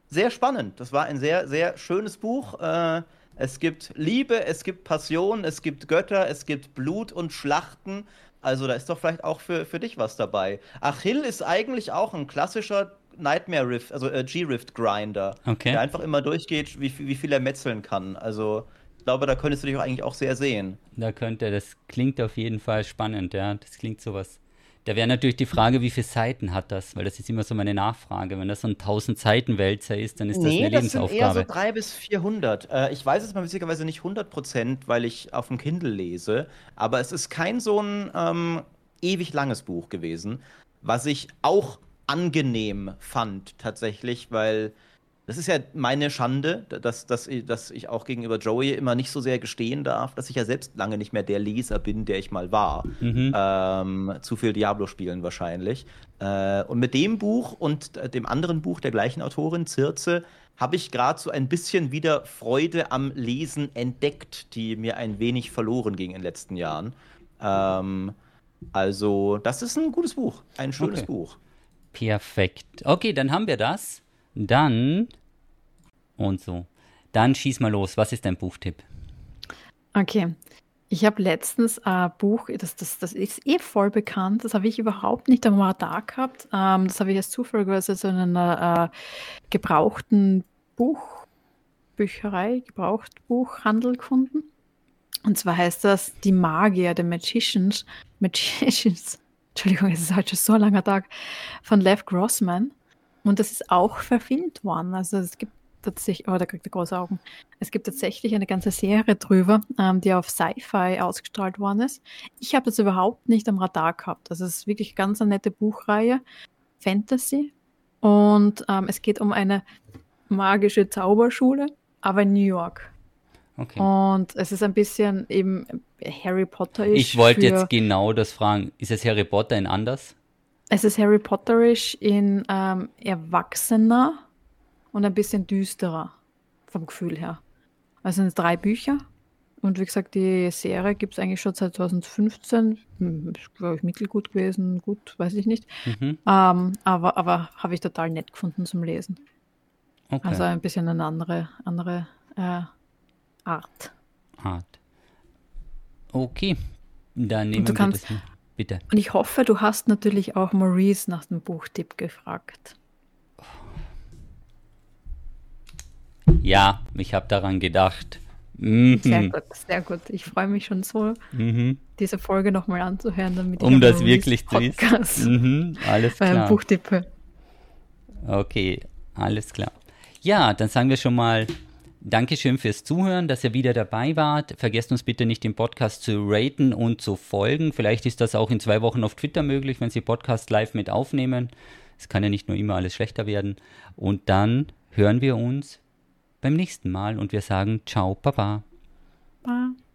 sehr spannend. Das war ein sehr, sehr schönes Buch. Äh, es gibt Liebe, es gibt Passion, es gibt Götter, es gibt Blut und Schlachten. Also da ist doch vielleicht auch für, für dich was dabei. Achill ist eigentlich auch ein klassischer Nightmare Rift, also äh, G-Rift Grinder, okay. der einfach immer durchgeht, wie, wie viel er metzeln kann. Also ich glaube, da könntest du dich auch eigentlich auch sehr sehen. Da könnte, das klingt auf jeden Fall spannend, ja. Das klingt sowas da wäre natürlich die Frage, wie viele Seiten hat das? Weil das ist immer so meine Nachfrage. Wenn das so ein 1000 Seiten Wälzer ist, dann ist das nee, eine das Lebensaufgabe. Nee, das sind eher so 300 bis 400. Äh, ich weiß es mal witzigerweise nicht 100 Prozent, weil ich auf dem Kindle lese. Aber es ist kein so ein ähm, ewig langes Buch gewesen, was ich auch angenehm fand tatsächlich, weil das ist ja meine Schande, dass, dass, dass ich auch gegenüber Joey immer nicht so sehr gestehen darf, dass ich ja selbst lange nicht mehr der Leser bin, der ich mal war. Mhm. Ähm, zu viel Diablo spielen wahrscheinlich. Äh, und mit dem Buch und dem anderen Buch der gleichen Autorin, Zirze, habe ich gerade so ein bisschen wieder Freude am Lesen entdeckt, die mir ein wenig verloren ging in den letzten Jahren. Ähm, also, das ist ein gutes Buch, ein schönes okay. Buch. Perfekt. Okay, dann haben wir das. Dann und so. Dann schieß mal los. Was ist dein Buchtipp? Okay. Ich habe letztens ein Buch, das, das, das ist eh voll bekannt, das habe ich überhaupt nicht am Radar gehabt. Ähm, das habe ich als zufälligerweise so in einer äh, gebrauchten Buchbücherei, Gebrauchtbuchhandel gefunden. Und zwar heißt das Die Magier, The Magicians, Magicians, Entschuldigung, es ist halt schon so ein langer Tag, von Lev Grossman. Und das ist auch verfilmt worden. Also es gibt tatsächlich, oh, da kriegt er große Augen. Es gibt tatsächlich eine ganze Serie drüber, ähm, die auf Sci-Fi ausgestrahlt worden ist. Ich habe das überhaupt nicht am Radar gehabt. Also es ist wirklich ganz eine nette Buchreihe, Fantasy. Und ähm, es geht um eine magische Zauberschule, aber in New York. Okay. Und es ist ein bisschen eben Harry Potter. Ich wollte jetzt genau das fragen. Ist es Harry Potter in anders? Es ist Harry Potterisch in ähm, erwachsener und ein bisschen düsterer vom Gefühl her. Also sind drei Bücher und wie gesagt, die Serie gibt es eigentlich schon seit 2015. Hm, ist, glaube ich, mittelgut gewesen, gut, weiß ich nicht. Mhm. Ähm, aber aber habe ich total nett gefunden zum Lesen. Okay. Also ein bisschen eine andere, andere äh, Art. Art. Okay, dann nehmen du wir das. Bitte. Und ich hoffe, du hast natürlich auch Maurice nach dem Buchtipp gefragt. Ja, ich habe daran gedacht. Mhm. Sehr gut, sehr gut. Ich freue mich schon so, mhm. diese Folge nochmal anzuhören, damit um das wirklich zu wissen. Mhm, alles klar. Buchtippe. Okay, alles klar. Ja, dann sagen wir schon mal Dankeschön fürs Zuhören, dass ihr wieder dabei wart. Vergesst uns bitte nicht, den Podcast zu raten und zu folgen. Vielleicht ist das auch in zwei Wochen auf Twitter möglich, wenn Sie Podcast live mit aufnehmen. Es kann ja nicht nur immer alles schlechter werden. Und dann hören wir uns beim nächsten Mal und wir sagen Ciao, Papa. Bye.